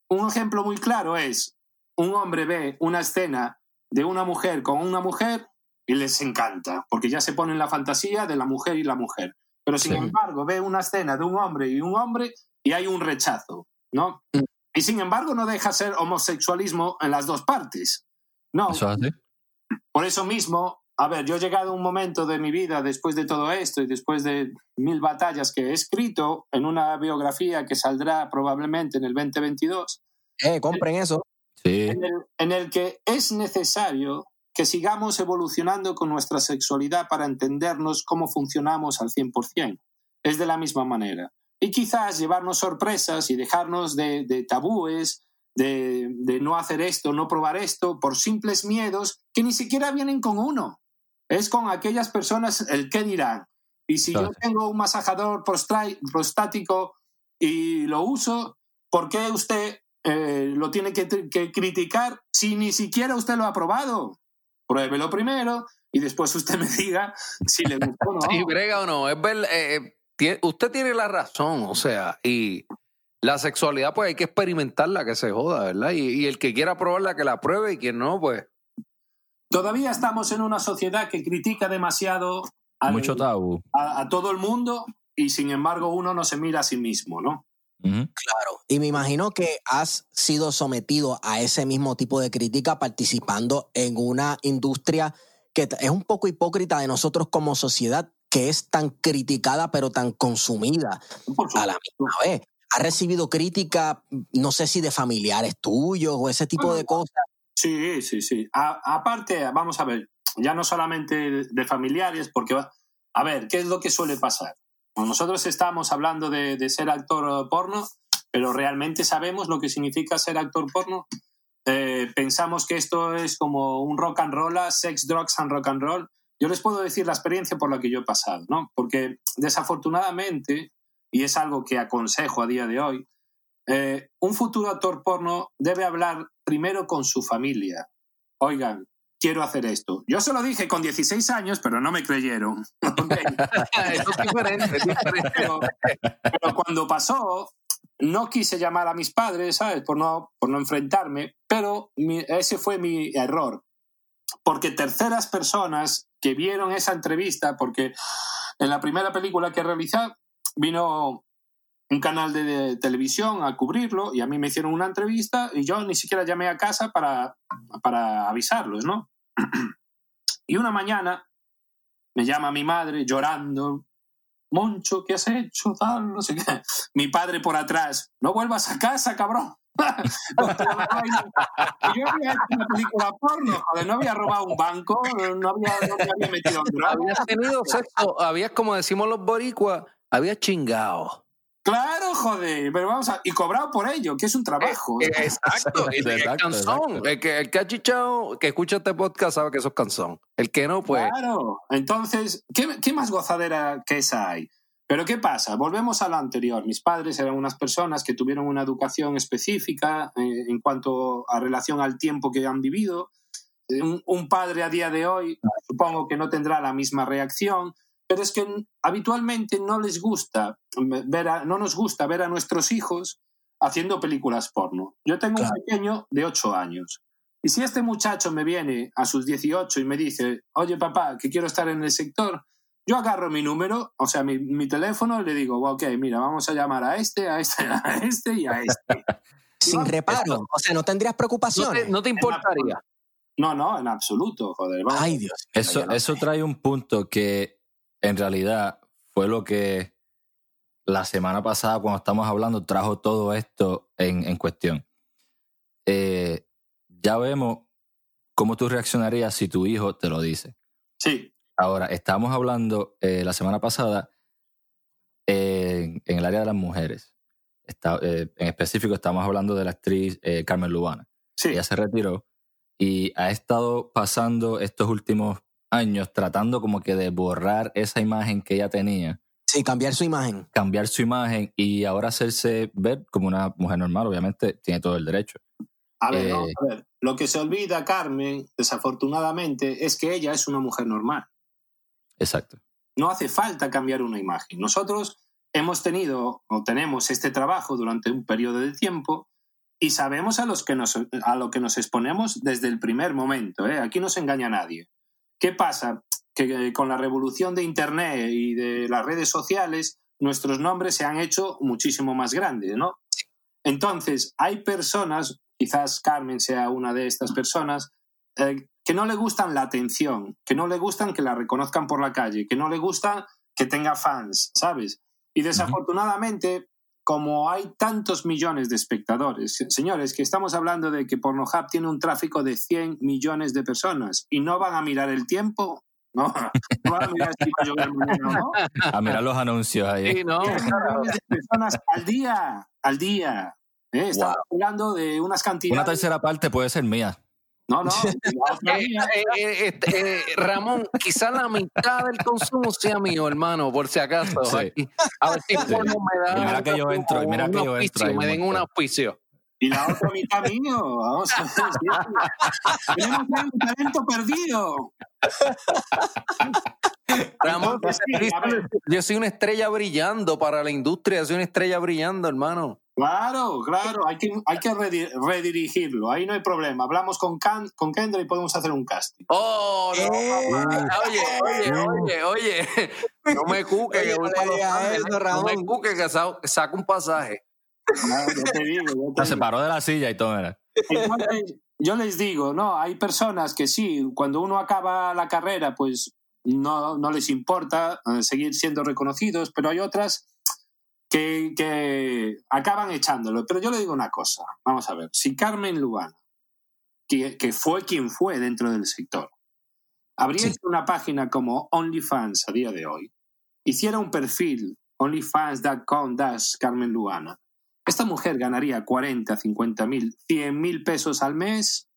un ejemplo muy claro es, un hombre ve una escena de una mujer con una mujer y les encanta, porque ya se pone en la fantasía de la mujer y la mujer. Pero sin
Sí.
embargo, ve una escena de un hombre y un hombre y hay un rechazo, ¿no? Y sin embargo no deja ser homosexualismo en las dos partes. No,
Eso es así.
por eso mismo, a ver, yo he llegado a un momento de mi vida después de todo esto y después de mil batallas que he escrito en una biografía que saldrá probablemente en el 2022,
Eh, compren eso.
Sí.
en el, en el que es necesario que sigamos evolucionando con nuestra sexualidad para entendernos cómo funcionamos al 100%. Es de la misma manera. Y quizás llevarnos sorpresas y dejarnos de, de tabúes, de, de no hacer esto, no probar esto, por simples miedos que ni siquiera vienen con uno. Es con aquellas personas el qué dirán. Y si yo
Claro.
tengo un masajador prostático y lo uso, ¿por qué usted eh, lo tiene que, que criticar si ni siquiera usted lo ha probado? Pruébelo primero y después usted me diga si le gustó o no. [LAUGHS]
Sí, brega o no, es ver, eh, eh, usted tiene la razón, o sea, y la sexualidad pues hay que experimentarla, que se joda, ¿verdad? Y, y el que quiera probarla, que la pruebe y quien no, pues...
Todavía estamos en una sociedad que critica demasiado al-
Mucho tabú.
a, a todo el mundo y sin embargo uno no se mira a sí mismo, ¿no?
Claro. Y me imagino que has sido sometido a ese mismo tipo de crítica participando en una industria que es un poco hipócrita de nosotros como sociedad, que es tan criticada pero tan consumida a la misma vez. ¿Has recibido crítica, no sé si de familiares tuyos o ese tipo de cosas?
Sí, sí, sí. A- aparte, vamos a ver, ya no solamente de familiares, porque, a ver, ¿qué es lo que suele pasar? Nosotros estamos hablando de, de ser actor porno, pero realmente sabemos lo que significa ser actor porno. Eh, pensamos que esto es como un rock and roll, sex, drugs and rock and roll. Yo les puedo decir la experiencia por la que yo he pasado, ¿no? Porque desafortunadamente, y es algo que aconsejo a día de hoy, eh, un futuro actor porno debe hablar primero con su familia. Oigan, quiero hacer esto. Yo se lo dije con 16 años, pero no me creyeron. [LAUGHS]
Eso es
pero cuando pasó, no quise llamar a mis padres, ¿sabes? Por no, por no enfrentarme, pero mi- ese fue mi error. Porque terceras personas que vieron esa entrevista, porque en la primera película que realicé vino un canal de, de televisión a cubrirlo y a mí me hicieron una entrevista y yo ni siquiera llamé a casa para, para avisarlos, ¿no? [CLEARS THROAT] y una mañana me llama mi madre llorando, Moncho, ¿qué has hecho? Tal, no sé qué. Mi padre por atrás, no vuelvas a casa, cabrón. [LAUGHS] Y yo había hecho una película porno, joder, no había robado un banco, no había, no había metido en.
Habías tenido sexo, habías, como decimos los boricuas, habías chingado.
Claro, joder, pero vamos a. Y cobrado por ello, que es un trabajo.
Eh, Exacto, y es
exacto.
El que, el que ha chichado, que escucha este podcast sabe que eso es canzón. El que no, pues.
Claro, entonces, ¿qué, qué más gozadera que esa hay? Pero ¿qué pasa? Volvemos a lo anterior. Mis padres eran unas personas que tuvieron una educación específica eh, en cuanto a relación al tiempo que han vivido. Un, un padre a día de hoy supongo que no tendrá la misma reacción, pero es que habitualmente no les gusta ver a- no nos gusta ver a nuestros hijos haciendo películas porno. Yo tengo un pequeño de 8 años. Y si este muchacho me viene a sus 18 y me dice, oye papá, que quiero estar en el sector, yo agarro mi número, o sea, mi, mi teléfono y le digo, ok, mira, vamos a llamar a este, a este, [LAUGHS] a este y a este.
Sin reparo. O sea, no tendrías
No
preocupaciones.
te, no te importaría.
No, no, en absoluto, joder. vamos.
Ay, Dios.
Eso, eso trae un punto que en realidad fue lo que la semana pasada, cuando estamos hablando, trajo todo esto en, en cuestión. Eh, ya vemos cómo tú reaccionarías si tu hijo te lo dice.
Sí,
Ahora, estamos hablando eh, la semana pasada en, en el área de las mujeres. Está- eh, en específico, estamos hablando de la actriz Carmen Lubana.
sí.
Ella se retiró y ha estado pasando estos últimos años tratando como que de borrar esa imagen que ella tenía,
Sí, cambiar su imagen.
cambiar su imagen y ahora hacerse ver como una mujer normal. Obviamente tiene todo el derecho.
A ver, no,
Eh,
a ver, lo que se olvida, Carmen, desafortunadamente, es que ella es una mujer normal.
Exacto.
No hace falta cambiar una imagen. Nosotros hemos tenido o tenemos este trabajo durante un periodo de tiempo y sabemos a, los que nos, a lo que nos exponemos desde el primer momento. ¿eh? Aquí no se engaña a nadie. ¿Qué pasa? Que eh, con la revolución de Internet y de las redes sociales, nuestros nombres se han hecho muchísimo más grandes, ¿no? Entonces, hay personas, quizás Carmen sea una de estas personas, eh, que no le gustan la atención, que no le gustan que la reconozcan por la calle, que no le gusta que tenga fans, ¿sabes? Y desafortunadamente, como hay tantos millones de espectadores, se- señores, que estamos hablando de que Pornhub tiene un tráfico de 100 millones de personas y no van a mirar el tiempo, no, no van a mirar si va a llover mañana no.
A mirar los anuncios ahí.
Sí, no.
100 millones de personas al día, al día. ¿eh? Estamos hablando de unas cantidades.
Una tercera parte puede ser mía. [LAUGHS]
No, no.
Eh, eh, eh, este, eh, Ramón, quizás la mitad del consumo sea mío, hermano, por si acaso.
Sí.
Aquí. A ver si porno me da.
Y mira que yo entro, y mira que yo entro
Me den un auspicio.
Y la otra mitad mío. Vamos a ver. sí. Tenemos ya un talento perdido.
Ramón, [LAUGHS]
sí,
yo soy una estrella brillando para la industria, soy una estrella brillando, hermano.
Claro, claro, hay que, hay que redi- redirigirlo, ahí no hay problema. Hablamos con, Can, con Kendra y podemos hacer un casting.
Oh, no, mamá. Oye, oye, oye, oye. No me cuque que voy para Los
eso,
No me
Ramón.
cuque que sa- saco un pasaje.
Ah, yo te digo, yo te
Se
digo.
paró de la silla y todo.
Entonces, yo les digo, no, hay personas que sí, cuando uno acaba la carrera, pues no, no les importa eh, seguir siendo reconocidos, pero hay otras que, que acaban echándolo. Pero yo le digo una cosa, vamos a ver, si Carmen Lubana, que, que fue quien fue dentro del sector, abriese una página como OnlyFans a día de hoy, hiciera un perfil onlyfans.com dash Carmen Lubana, esta mujer ganaría 40, 50 mil, 100 mil pesos al mes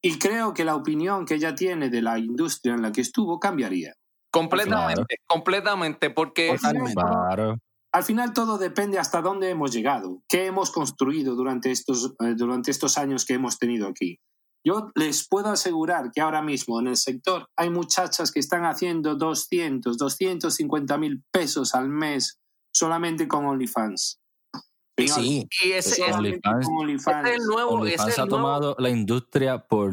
y creo que la opinión que ella tiene de la industria en la que estuvo cambiaría.
Completamente, completamente, porque
Totalmente.
Claro.
Al final todo depende hasta dónde hemos llegado, qué hemos construido durante estos, eh, durante estos años que hemos tenido aquí. Yo les puedo asegurar que ahora mismo en el sector hay muchachas que están haciendo 200, 250 mil pesos al mes solamente con OnlyFans.
Sí.
y ese, ese
OnlyFans-
con OnlyFans.
es el nuevo, ese es
OnlyFans ha
el nuevo.
tomado la industria por,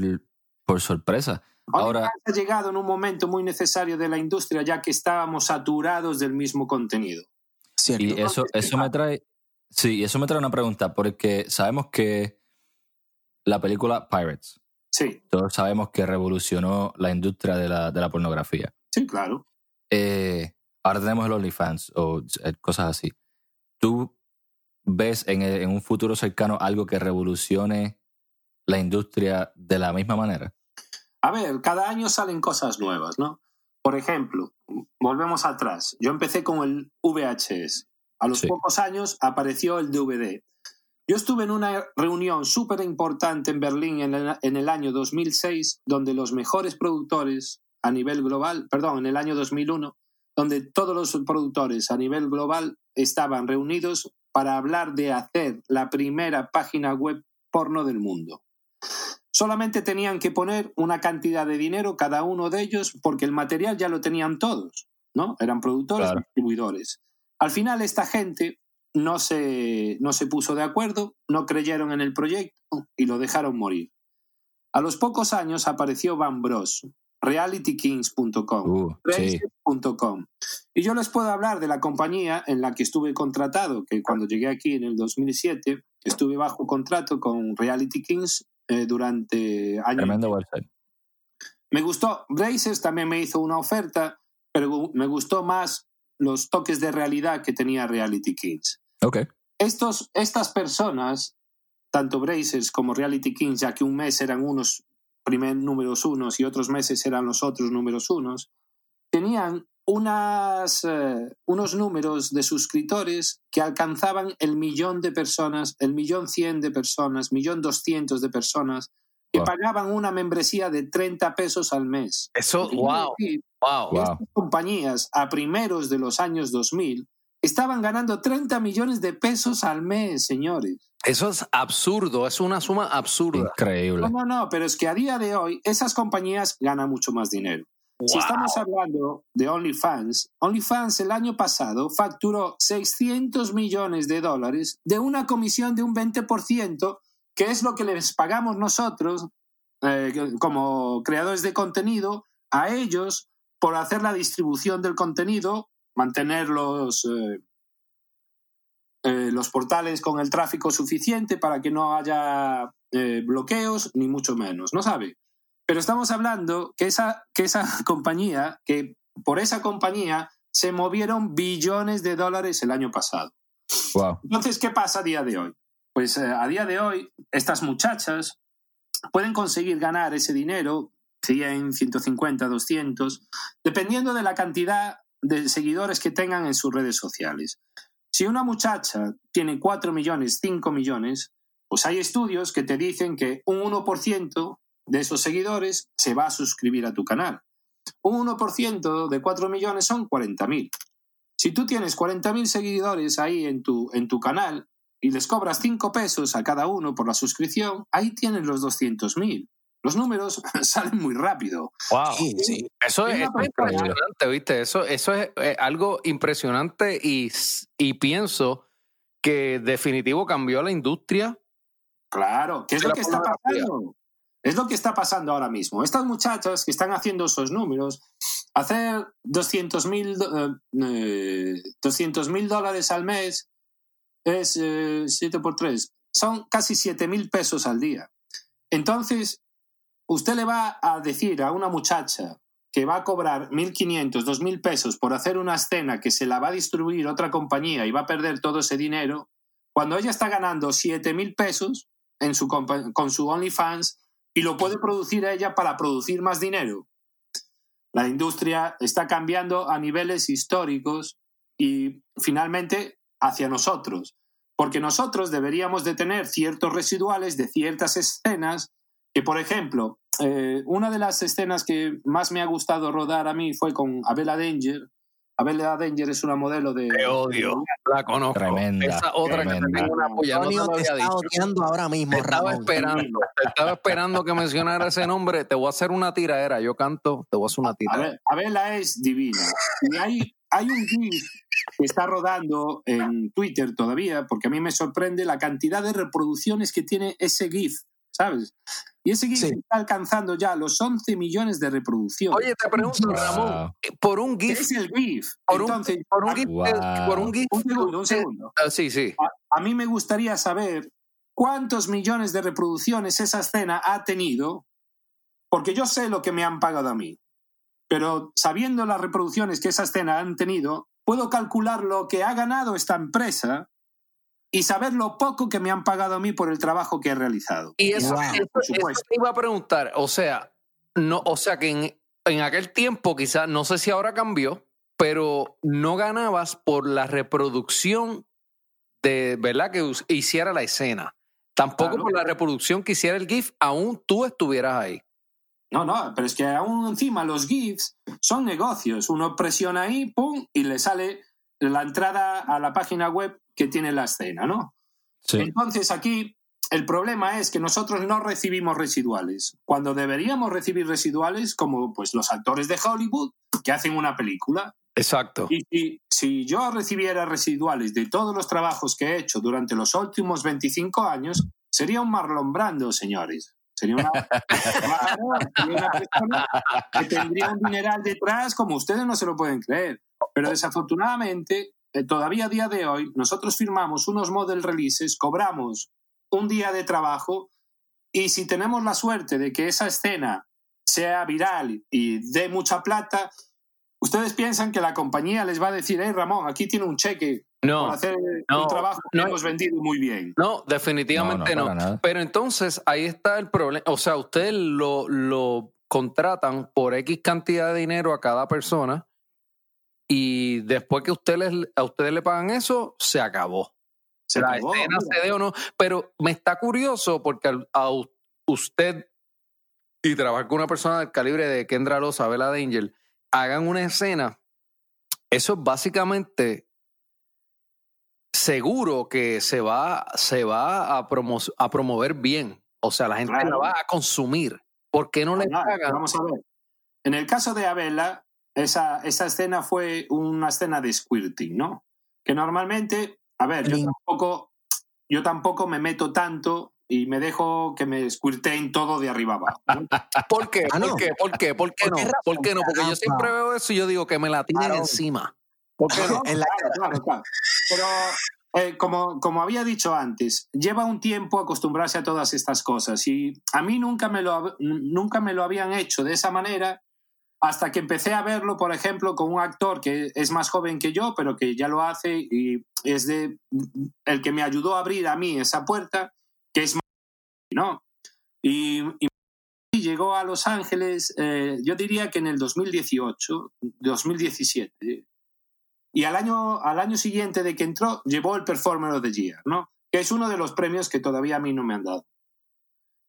por sorpresa. Ahora,
OnlyFans ha llegado en un momento muy necesario de la industria ya que estábamos saturados del mismo contenido.
Cierto.
y eso, eso me trae. Sí, eso me trae una pregunta, porque sabemos que la película Pirates,
Sí,
todos sabemos que revolucionó la industria de la, de la pornografía.
sí, claro.
Eh, ahora tenemos el OnlyFans o eh, cosas así. ¿Tú ves en, el- en un futuro cercano algo que revolucione la industria de la misma manera?
A ver, cada año salen cosas nuevas, ¿no? Por ejemplo, volvemos atrás. Yo empecé con el VHS. A los
Sí.
pocos años apareció el DVD. Yo estuve en una reunión súper importante en Berlín en el, en el año 2006, donde los mejores productores a nivel global, perdón, en el año 2001, donde todos los productores a nivel global estaban reunidos para hablar de hacer la primera página web porno del mundo. Solamente tenían que poner una cantidad de dinero cada uno de ellos porque el material ya lo tenían todos, ¿no? Eran productores,
Claro.
distribuidores. Al final esta gente no se, no se puso de acuerdo, no creyeron en el proyecto y lo dejaron morir. A los pocos años apareció Van Bros, realitykings.com,
Uh, sí.
Y yo les puedo hablar de la compañía en la que estuve contratado, que cuando llegué aquí en el 2007 estuve bajo contrato con Reality Kings eh, durante años.
Tremendo website.
Me gustó, Brazers también me hizo una oferta, pero me gustó más los toques de realidad que tenía Reality Kings.
Ok.
Estos, estas personas, tanto Brazers como Reality Kings, ya que un mes eran unos primer números unos y otros meses eran los otros números unos, tenían unas, eh, unos números de suscriptores que alcanzaban el millón de personas, el millón cien de personas, millón doscientos de personas, que
Wow.
pagaban una membresía de 30 pesos al mes.
Eso, wow,
decir
wow.
que
Wow.
Estas compañías a primeros de los años 2000 estaban ganando 30 millones de pesos al mes, señores.
Eso es absurdo, es una suma absurda.
Increíble.
No, no, no, pero es que a día de hoy esas compañías ganan mucho más dinero. Si estamos hablando de OnlyFans, OnlyFans el año pasado facturó 600 millones de dólares de una comisión de un 20%, que es lo que les pagamos nosotros eh, como creadores de contenido a ellos por hacer la distribución del contenido, mantener los, eh, eh, los portales con el tráfico suficiente para que no haya eh, bloqueos, ni mucho menos, ¿no sabe? Pero estamos hablando que esa, que esa [LAUGHS] compañía, que por esa compañía se movieron billones de dólares el año pasado.
Wow.
Entonces, ¿qué pasa a día de hoy? Pues eh, a día de hoy, estas muchachas pueden conseguir ganar ese dinero, 100, 150, 200, dependiendo de la cantidad de seguidores que tengan en sus redes sociales. Si una muchacha tiene 4 millones, 5 millones, pues hay estudios que te dicen que un 1% de esos seguidores se va a suscribir a tu canal. Un 1% de 4 millones son 40.000. Si tú tienes 40.000 seguidores ahí en tu, en tu canal y les cobras 5 pesos a cada uno por la suscripción, ahí tienes los 200.000. Los números [LAUGHS] salen muy rápido.
Wow.
Sí, sí.
Eso es, impresionante, ¿viste? Eso, eso es algo impresionante y, y pienso que definitivo cambió la industria.
Claro, ¿qué es lo que está pasando? Es lo que está pasando ahora mismo. Estas muchachas que están haciendo esos números, hacer 200 mil dólares al mes es 7 por 3. Son casi 7 mil pesos al día. Entonces, usted le va a decir a una muchacha que va a cobrar 1.500, 2.000 pesos por hacer una escena que se la va a distribuir otra compañía y va a perder todo ese dinero, cuando ella está ganando 7.000 pesos en su con su OnlyFans y lo puede producir ella para producir más dinero. La industria está cambiando a niveles históricos y finalmente hacia nosotros, porque nosotros deberíamos de tener ciertos residuales de ciertas escenas que, por ejemplo, eh, una de las escenas que más me ha gustado rodar a mí fue con Abela Danger. Abela Danger es una modelo de...
Te odio. La conozco.
Tremenda,
Esa otra que te tengo una polla, no te
Antonio te
había
está odiando ahora mismo,
Te estaba
Ramón.
esperando, te estaba esperando que mencionara ese nombre. Te voy a hacer una tiradera. Yo canto, te voy a hacer una
A
tiradera.
ver, Abela es divina. Y hay, hay un GIF que está rodando en Twitter todavía, porque a mí me sorprende la cantidad de reproducciones que tiene ese GIF, ¿sabes? Y ese GIF
Sí.
está alcanzando ya los 11 millones de reproducciones.
Oye, te pregunto,
Wow.
Ramón, por un
¿Qué
GIF,
es el GIF?
por un,
Entonces,
por un
a-
GIF,
Wow.
por un GIF.
un segundo, un segundo.
Ah, sí, sí.
A mí me gustaría saber cuántos millones de reproducciones esa escena ha tenido, porque yo sé lo que me han pagado a mí. pero sabiendo las reproducciones que esa escena han tenido, puedo calcular lo que ha ganado esta empresa y saber lo poco que me han pagado a mí por el trabajo que he realizado.
Y eso,
Wow.
eso-
Por
eso
supuesto.
te iba a preguntar, o sea, no, o sea que en, en aquel tiempo quizás, no sé si ahora cambió, pero no ganabas por la reproducción de, ¿verdad? Que hiciera la escena. Tampoco
Claro.
por la reproducción que hiciera el GIF, aún tú estuvieras ahí.
No, no, pero es que aún encima los GIFs son negocios. Uno presiona ahí, pum, y le sale la entrada a la página web que tiene la escena, ¿no?
Sí.
Entonces aquí el problema es que nosotros no recibimos residuales, cuando deberíamos recibir residuales como pues los actores de Hollywood que hacen una película.
Exacto.
Y si, si yo recibiera residuales de todos los trabajos que he hecho durante los últimos 25 años, sería un Marlon Brando, señores. Sería una, sería una persona que tendría un dineral detrás como ustedes no se lo pueden creer. Pero desafortunadamente, eh, todavía a día de hoy, nosotros firmamos unos model releases, cobramos un día de trabajo y si tenemos la suerte de que esa escena sea viral y dé mucha plata, ustedes piensan que la compañía les va a decir, hey Ramón, aquí tiene un cheque
No,
por hacer
no,
un trabajo que
no.
hemos vendido muy bien.
no, definitivamente
No,
no. Pero entonces ahí está el problema. O sea, ustedes lo, lo contratan por X cantidad de dinero a cada persona y después que ustedes, a ustedes le pagan eso, se acabó.
Se
la
acabó,
escena
mira.
se dé o no. Pero me está curioso porque a usted y trabajar con una persona del calibre de Kendra Rosa, Bella Danger, hagan una escena, eso es básicamente seguro que se va, se va a, promo- a promover bien. O sea, la gente
Claro.
la va a consumir. ¿Por qué no le pagan?
Vamos a ver. En el caso de Abela, esa, esa escena fue una escena de squirting, ¿no? Que normalmente, a ver, yo tampoco, yo tampoco me meto tanto y me dejo que me squirteen todo de arriba abajo. ¿no? [LAUGHS]
¿Por qué?
Ah,
¿Por
no.
qué? ¿Por qué? ¿Por qué
¿Por
no?
qué razón?
¿Por qué no? Porque yo siempre veo eso y yo digo que me la tiren
Claro.
encima. ¿Por qué [LAUGHS] no?
En la-
Claro, claro, claro. Pero eh, como, como había dicho antes, lleva un tiempo acostumbrarse a todas estas cosas y a mí nunca me lo, nunca me lo habían hecho de esa manera hasta que empecé a verlo, por ejemplo, con un actor que es más joven que yo, pero que ya lo hace y es de el que me ayudó a abrir a mí esa puerta, que es ¿no? Y, y llegó a Los Ángeles, eh, yo diría que en el 2018, 2017. Y al año, al año siguiente de que entró, llevó el Performer of the Year, ¿no? Que es uno de los premios que todavía a mí no me han dado.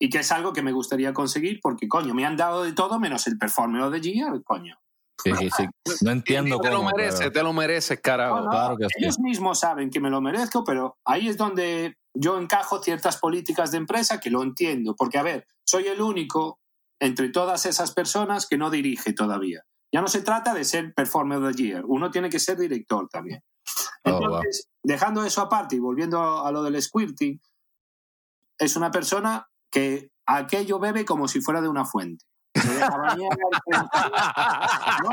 Y que es algo que me gustaría conseguir porque, coño, me han dado de todo menos el Performer of the Year, coño.
Sí, sí, sí. No entiendo
te lo
cómo.
mereces,
pero-
te lo mereces, carajo.
No, no,
claro que sí.
ellos mismos saben que me lo merezco, pero ahí es donde yo encajo ciertas políticas de empresa que lo entiendo. Porque, a ver, soy el único entre todas esas personas que no dirige todavía. Ya no se trata de ser performer of the year, uno tiene que ser director también.
Oh, wow.
Entonces, dejando eso aparte y volviendo a lo del squirting, es una persona que aquello bebe como si fuera de una fuente. Se deja bañar, [LAUGHS] ¿no?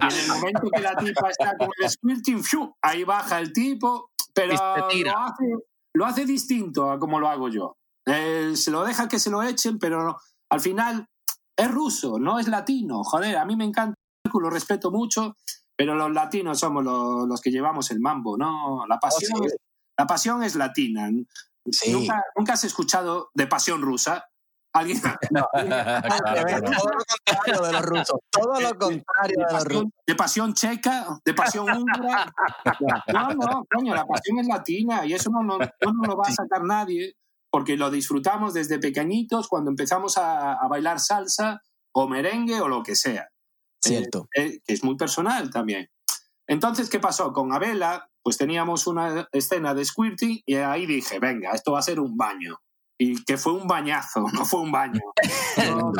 Y en el momento que la tipa está con el squirting, ¡fiu! ahí baja el tipo, pero lo hace, lo hace distinto a como lo hago yo. Eh, se lo deja que se lo echen, pero no- al final es ruso, no es latino. Joder, a mí me encanta, lo respeto mucho, pero los latinos somos los, los que llevamos el mambo, ¿no? La pasión,
Oh, sí.
la pasión es latina.
Sí.
¿Nunca, ¿Nunca has escuchado de pasión rusa? ¿Alguien? [LAUGHS] [LAUGHS] [LAUGHS]
Claro no.
Todo lo contrario de los rusos. Todo lo contrario
de
de los rusos.
pasión, de pasión checa, de pasión húngara. No, no, coño, la pasión es latina y eso no, no, no nos lo va a sacar nadie porque lo disfrutamos desde pequeñitos cuando empezamos a, a bailar salsa o merengue o lo que sea.
Cierto.
Eh, que es muy personal también. Entonces, ¿qué pasó? Con Abela, pues teníamos una escena de squirting y ahí dije, venga, esto va a ser un baño. Y que fue un bañazo, [LAUGHS] no fue un baño. Tirado,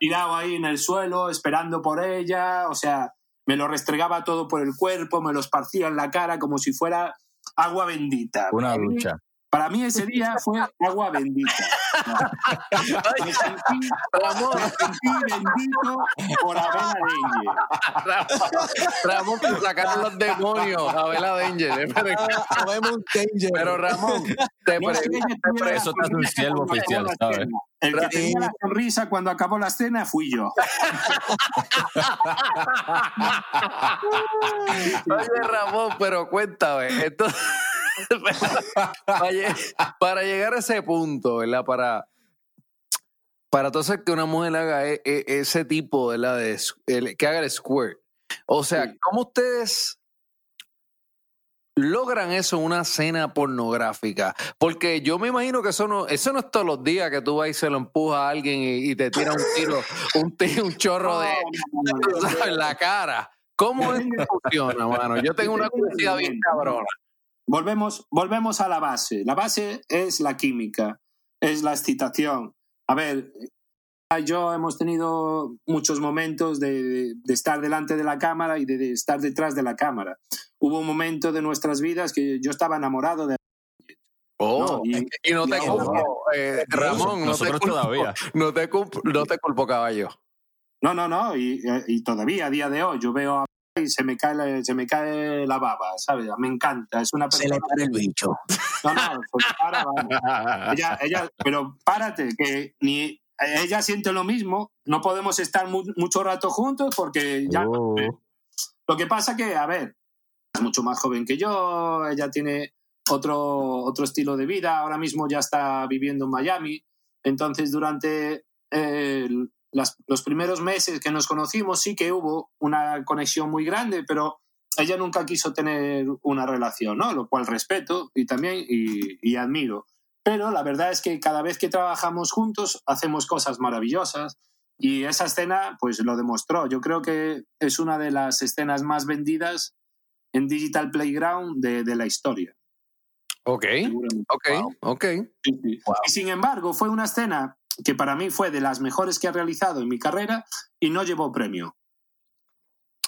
tirado ahí en el suelo, esperando por ella, o sea, me lo restregaba todo por el cuerpo, me lo esparcía en la cara como si fuera agua bendita.
Una lucha.
Para mí ese día [LAUGHS] fue agua bendita. Me sentí,
Ramón,
me sentí bendito por Abel Arengue.
Ramón, te sacaron los demonios a Vela Danger. Pero,
Habemos un danger.
pero Ramón, te
No es que
pregunto,
eso te hace un siervo oficial, ¿sabes?
El que tenía la sonrisa cuando acabó la cena fui yo. [LAUGHS]
Oye, Ramón, pero cuéntame. Entonces, [LAUGHS] para, lle- para llegar a ese punto, ¿verdad? Para, para entonces que una mujer haga e- e- ese tipo, ¿verdad? De, el- que haga el squirt. O sea,
Sí.
¿cómo ustedes logran eso en una cena pornográfica? Porque yo me imagino que eso no, eso no es todos los días que tú vas y se lo empujas a alguien y, y te tira un tiro, un, tiro, un chorro de, [LAUGHS] en la cara. ¿Cómo es que funciona, mano? Yo tengo una curiosidad bien cabrona.
Volvemos, volvemos a la base. La base es la química, es la excitación. A ver, yo hemos tenido muchos momentos de, de estar delante de la cámara y de, de estar detrás de la cámara. Hubo un momento de nuestras vidas que yo estaba enamorado de...
Oh,
No, y-
y no te culpo, eh, Ramón, no te culpo,
todavía.
no te culpo, no te culpo, caballo.
No, no, no, y, y todavía a día de hoy yo veo a y se me cae la, se me cae la baba, ¿sabes? Me encanta, es una
Se
persona...
le para el bicho.
No, no, se me para, vamos. ella, ella, pero párate, que ni ella siente lo mismo, no podemos estar mu- mucho rato juntos porque ya...
Oh.
Lo que pasa que, a ver, es mucho más joven que yo, ella tiene otro, otro estilo de vida, ahora mismo ya está viviendo en Miami, entonces durante eh, las- los primeros meses que nos conocimos sí que hubo una conexión muy grande, pero ella nunca quiso tener una relación, ¿no? Lo cual respeto y también y, y admiro. Pero la verdad es que cada vez que trabajamos juntos hacemos cosas maravillosas y esa escena pues lo demostró. Yo creo que es una de las escenas más vendidas en Digital Playground de, de la historia.
Ok, ok, ok.
Sí, sí. Y sin embargo, fue una escena que para mí fue de las mejores que he realizado en mi carrera y no llevó premio.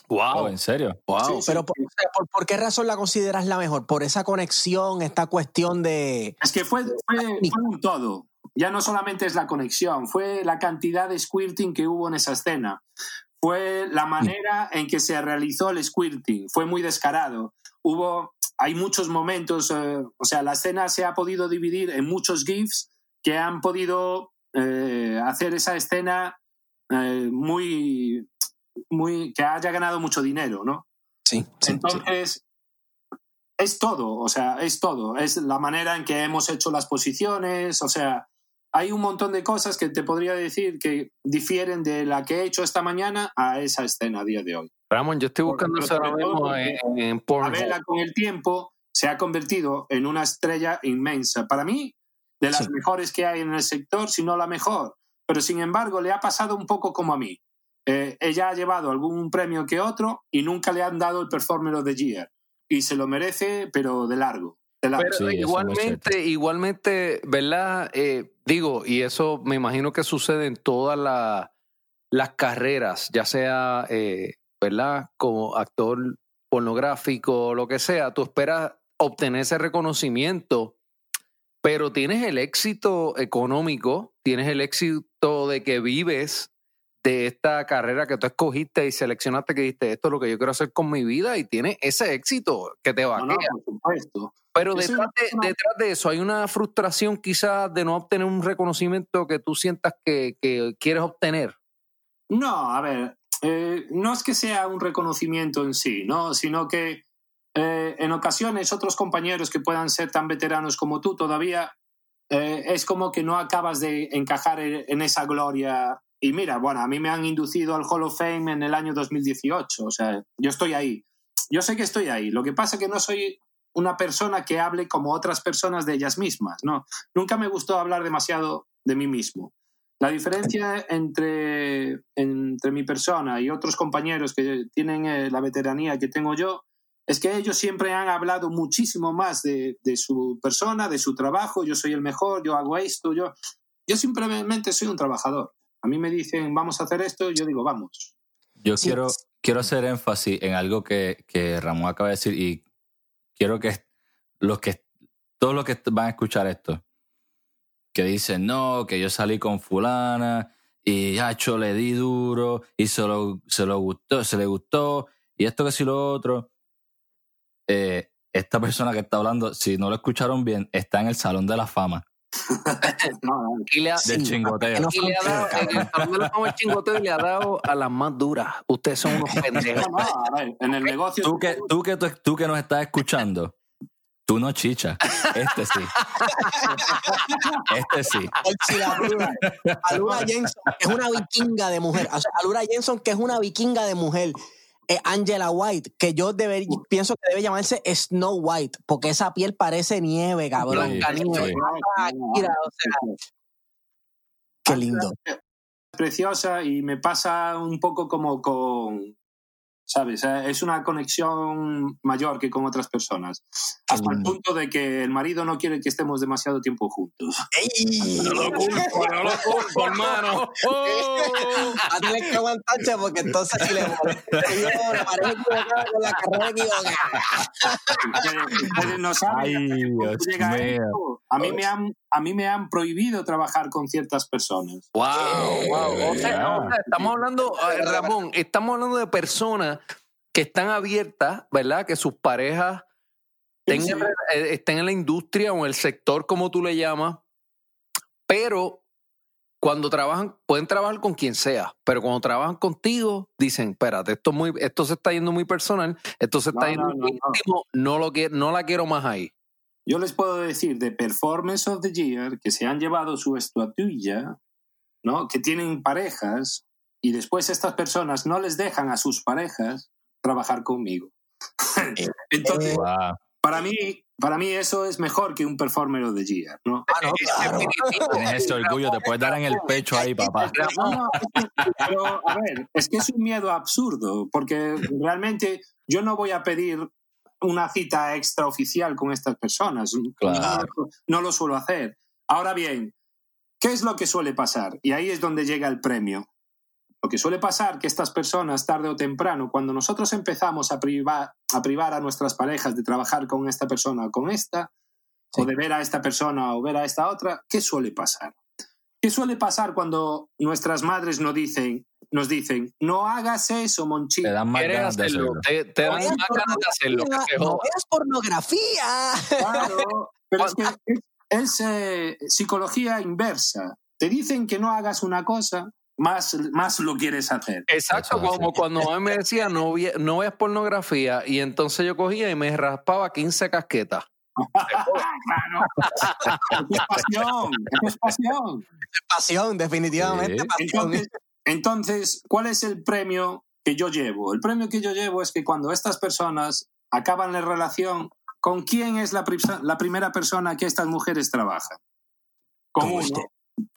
Oh,
Wow,
¿En serio?
wow.
Sí, sí.
Pero por, ¿por, por qué razón la consideras la mejor? ¿Por esa conexión, esta cuestión de...
Es que fue, fue, fue un todo. Ya no solamente es la conexión, fue la cantidad de squirting que hubo en esa escena. Fue la manera en que se realizó el squirting. Fue muy descarado. Hubo, hay muchos momentos, eh, o sea, la escena se ha podido dividir en muchos GIFs que han podido eh, hacer esa escena eh, muy, muy, que haya ganado mucho dinero, ¿no?
Sí, sí,
Entonces, es todo, o sea, es todo. Es la manera en que hemos hecho las posiciones, o sea, hay un montón de cosas que te podría decir que difieren de la que he hecho esta mañana a esa escena a día de hoy.
Ramón, yo estoy buscando eso ahora mismo en, en Pornhub.
Abela con el tiempo se ha convertido en una estrella inmensa. Para mí, de las
Sí.
mejores que hay en el sector, si no la mejor. Pero sin embargo, le ha pasado un poco como a mí. Eh, ella ha llevado algún premio que otro y nunca le han dado el Performer of the Year. Y se lo merece, pero de largo. De largo.
Pero
Sí, eso es muy
igualmente, igualmente, ¿verdad? Eh, digo, y eso me imagino que sucede en todas la- las carreras, ya sea, eh, ¿verdad? Como actor pornográfico o lo que sea, tú esperas obtener ese reconocimiento, pero tienes el éxito económico, tienes el éxito de que vives de esta carrera que tú escogiste y seleccionaste que dijiste, esto es lo que yo quiero hacer con mi vida y tienes ese éxito que te va
No, no, supuesto.
pero de, detrás de eso hay una frustración quizás de no obtener un reconocimiento que tú sientas que, que quieres obtener.
No, a ver, eh, no es que sea un reconocimiento en sí, ¿no? Sino que eh, en ocasiones otros compañeros que puedan ser tan veteranos como tú todavía eh, es como que no acabas de encajar en, esa gloria. Y mira, bueno, a mí me han inducido al Hall of Fame en el año 2018, o sea, yo estoy ahí. Yo sé que estoy ahí. Lo que pasa es que no soy una persona que hable como otras personas de ellas mismas, ¿no? Nunca me gustó hablar demasiado de mí mismo. La diferencia entre, entre mi persona y otros compañeros que tienen eh, la veteranía que tengo yo es que ellos siempre han hablado muchísimo más de, de su persona, de su trabajo, yo soy el mejor, yo hago esto, yo, yo simplemente soy un trabajador. A mí me dicen, vamos a hacer esto, yo digo, vamos.
Yo
Sí.
quiero, quiero hacer énfasis en algo que, que Ramón acaba de decir y quiero que los que todos los que van a escuchar esto, que dicen, no, que yo salí con fulana y hacho le di duro y se lo, se lo gustó, se le gustó y esto que si lo otro. Eh, esta persona que está hablando, si no lo escucharon bien, está en el Salón de la Fama [LAUGHS]
Y le ha,
del chingoteo.
y le ha dado, en el Salón de la Fama del chingoteo y le ha dado a las más duras. Ustedes son unos pendejos. [LAUGHS]
No, no, ver, en el negocio.
Tú que, tú, que, tú, tú que nos estás escuchando, tú no chicha. Este sí. Este sí.
Alura, Alura Jensen es una vikinga de mujer. O sea, Alura Jensen que es una vikinga de mujer. Eh, Angela White, que yo deber- pienso que debe llamarse Snow White, porque esa piel parece nieve, cabrón.
Sí,
Blanca nieve.
sí.
Ah, mira, o sea, qué lindo.
preciosa y me pasa un poco como con, ¿sabes? Eh, Es una conexión mayor que con otras personas. Hasta el
lindo.
punto de que el marido no quiere que estemos demasiado tiempo juntos.
¡Ey!
No lo culpo, no lo culpo, hermano. [LAUGHS]
Tener que aguantarse porque entonces si le molesta, yo la pareja equivocada con la carrera equivocada.
No saben. A mí, me han, a mí me han prohibido trabajar con ciertas personas.
Wow, wow. O sea, o sea, estamos hablando, eh, Ramón, estamos hablando de personas que están abiertas, ¿verdad? Que sus parejas tengan- eh, estén en la industria o en el sector, como tú le llamas, pero cuando trabajan, pueden trabajar con quien sea, pero cuando trabajan contigo, dicen, espérate, esto, es muy, esto se está yendo muy personal, esto se está
No,
yendo
no,
muy
no.
íntimo, no, lo que, no la quiero más ahí.
Yo les puedo decir de Performance of the Year que se han llevado su estatuilla, ¿no? que tienen parejas y después estas personas no les dejan a sus parejas trabajar conmigo. [LAUGHS] Entonces,
Wow.
para mí, para mí eso es mejor que un Performer of the Year. ¿no?
Ah, no, claro.
Tienes ese orgullo, te puedes dar en el pecho ahí, papá.
No, no, es que- pero, a ver, es que es un miedo absurdo, porque realmente yo no voy a pedir una cita extraoficial con estas personas.
Claro.
No, no lo suelo hacer. Ahora bien, ¿qué es lo que suele pasar? Y ahí es donde llega el premio. Lo que suele pasar que estas personas, tarde o temprano, cuando nosotros empezamos a privar a, privar a nuestras parejas de trabajar con esta persona o con esta, o de ver a esta persona o ver a esta otra, ¿qué suele pasar? ¿Qué suele pasar cuando nuestras madres nos dicen, nos dicen no hagas eso,
Te
Monchito?
dan más ganas de
hacerlo, te, te dan más ganas de hacerlo.
No veas pornografía.
Claro, pero es que es, es, eh, psicología inversa. Te dicen que no hagas una cosa, más, más lo quieres hacer.
Exacto,
es
como cuando mamá me decía no, vi- no veas pornografía y entonces yo cogía y me raspaba 15 casquetas.
claro. Es pasión, es pasión.
Pasión, definitivamente
Sí.
pasión.
Entonces, entonces, ¿cuál es el premio que yo llevo? El premio que yo llevo es que cuando estas personas acaban la relación, ¿con quién es la, pri- la primera persona que estas mujeres trabajan? Con
Con
uno.
usted.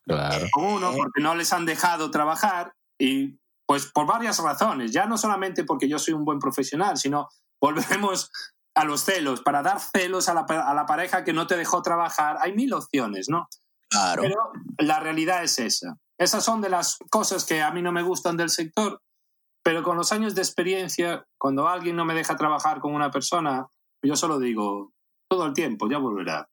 Claro.
Uno, porque no les han dejado trabajar y pues por varias razones, ya no solamente porque yo soy un buen profesional, sino volvemos a los celos, para dar celos a la, a la pareja que no te dejó trabajar, hay mil opciones, ¿no?
Claro.
Pero la realidad es esa. Esas son de las cosas que a mí no me gustan del sector, pero con los años de experiencia, cuando alguien no me deja trabajar con una persona, yo solo digo, todo el tiempo, ya volverá.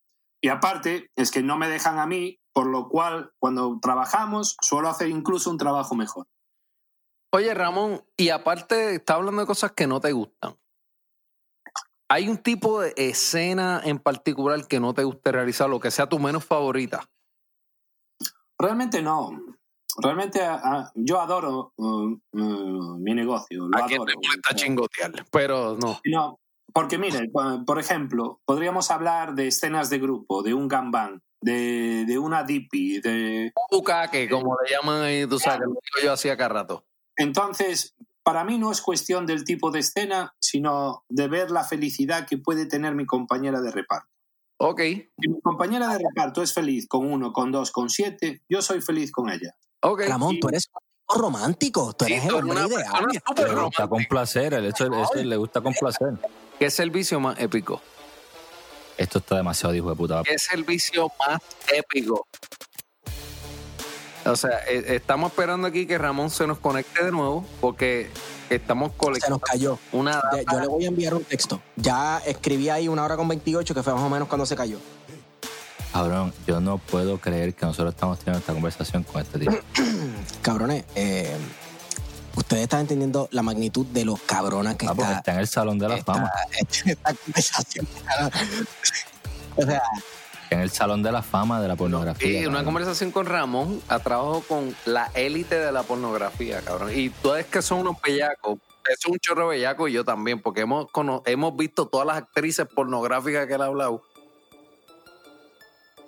Y aparte, es que no me dejan a mí, por lo cual, cuando trabajamos, suelo hacer incluso un trabajo mejor.
Oye, Ramón, y aparte está hablando de cosas que no te gustan. ¿Hay un tipo de escena en particular que no te guste realizar, lo que sea tu menos favorita?
Realmente no. Realmente yo adoro uh, uh, mi negocio. Lo
¿A quién
adoro.
le molesta chingotear? Pero no.
No, porque mire, por ejemplo, podríamos hablar de escenas de grupo, de un gambán, de, de una dipi, de...
Bucaque, como le llaman ahí, tú sabes, que lo digo yo hacía cada rato.
Entonces, para mí no es cuestión del tipo de escena, sino de ver la felicidad que puede tener mi compañera de reparto.
Ok,
Si mi compañera de reparto es feliz con uno, con dos, con siete, yo soy feliz con ella.
ok.
Ramón, tú eres un romántico. Tú
Sí,
eres el hombre ideal.
súper
Le gusta complacer, el hecho, eso le gusta complacer.
¿Qué servicio más épico?
Esto está demasiado hijo de puta.
¿Qué servicio más épico? O sea, eh, estamos esperando aquí que Ramón se nos conecte de nuevo porque estamos
Se nos
colectando
cayó.
una
Yo le voy a enviar un texto. Ya escribí ahí una hora con 28, que fue más o menos cuando se cayó.
Cabrón, yo no puedo creer que nosotros estamos teniendo esta conversación con este tipo. [CLEARS THROAT]
Cabrones, eh, ustedes están entendiendo la magnitud de lo cabrona que
Ah,
está,
está en el Salón de la
esta,
Fama. [LAUGHS]
esta conversación. o sea,
En el Salón de la Fama de la pornografía.
Y una
cabrón.
conversación con Ramón a trabajo con la élite de la pornografía, cabrón. Y tú es que son unos bellacos. Es un chorro bellaco y yo también, porque hemos, hemos visto todas las actrices pornográficas que él ha hablado.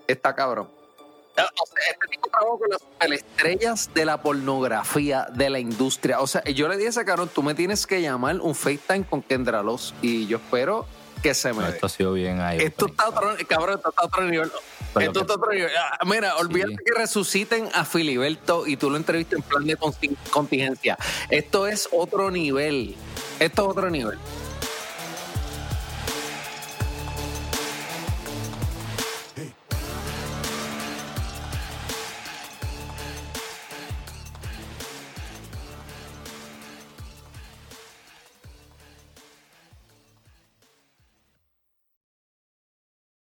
Está cabrón. O sea, este tipo trabaja con las superestrellas de la pornografía, de la industria. O sea, yo le dije a ese cabrón, tú me tienes que llamar un FaceTime con Kendra Loz y yo espero que se me
esto ha sido bien ahí.
Esto está otro, cabrón, esto está otro nivel.
Pero
esto
que-
está otro nivel. Ah, Mira, olvídate que resuciten a Filiberto y tú lo entrevistas en plan de conti- contingencia. Esto es otro nivel. Esto es otro nivel.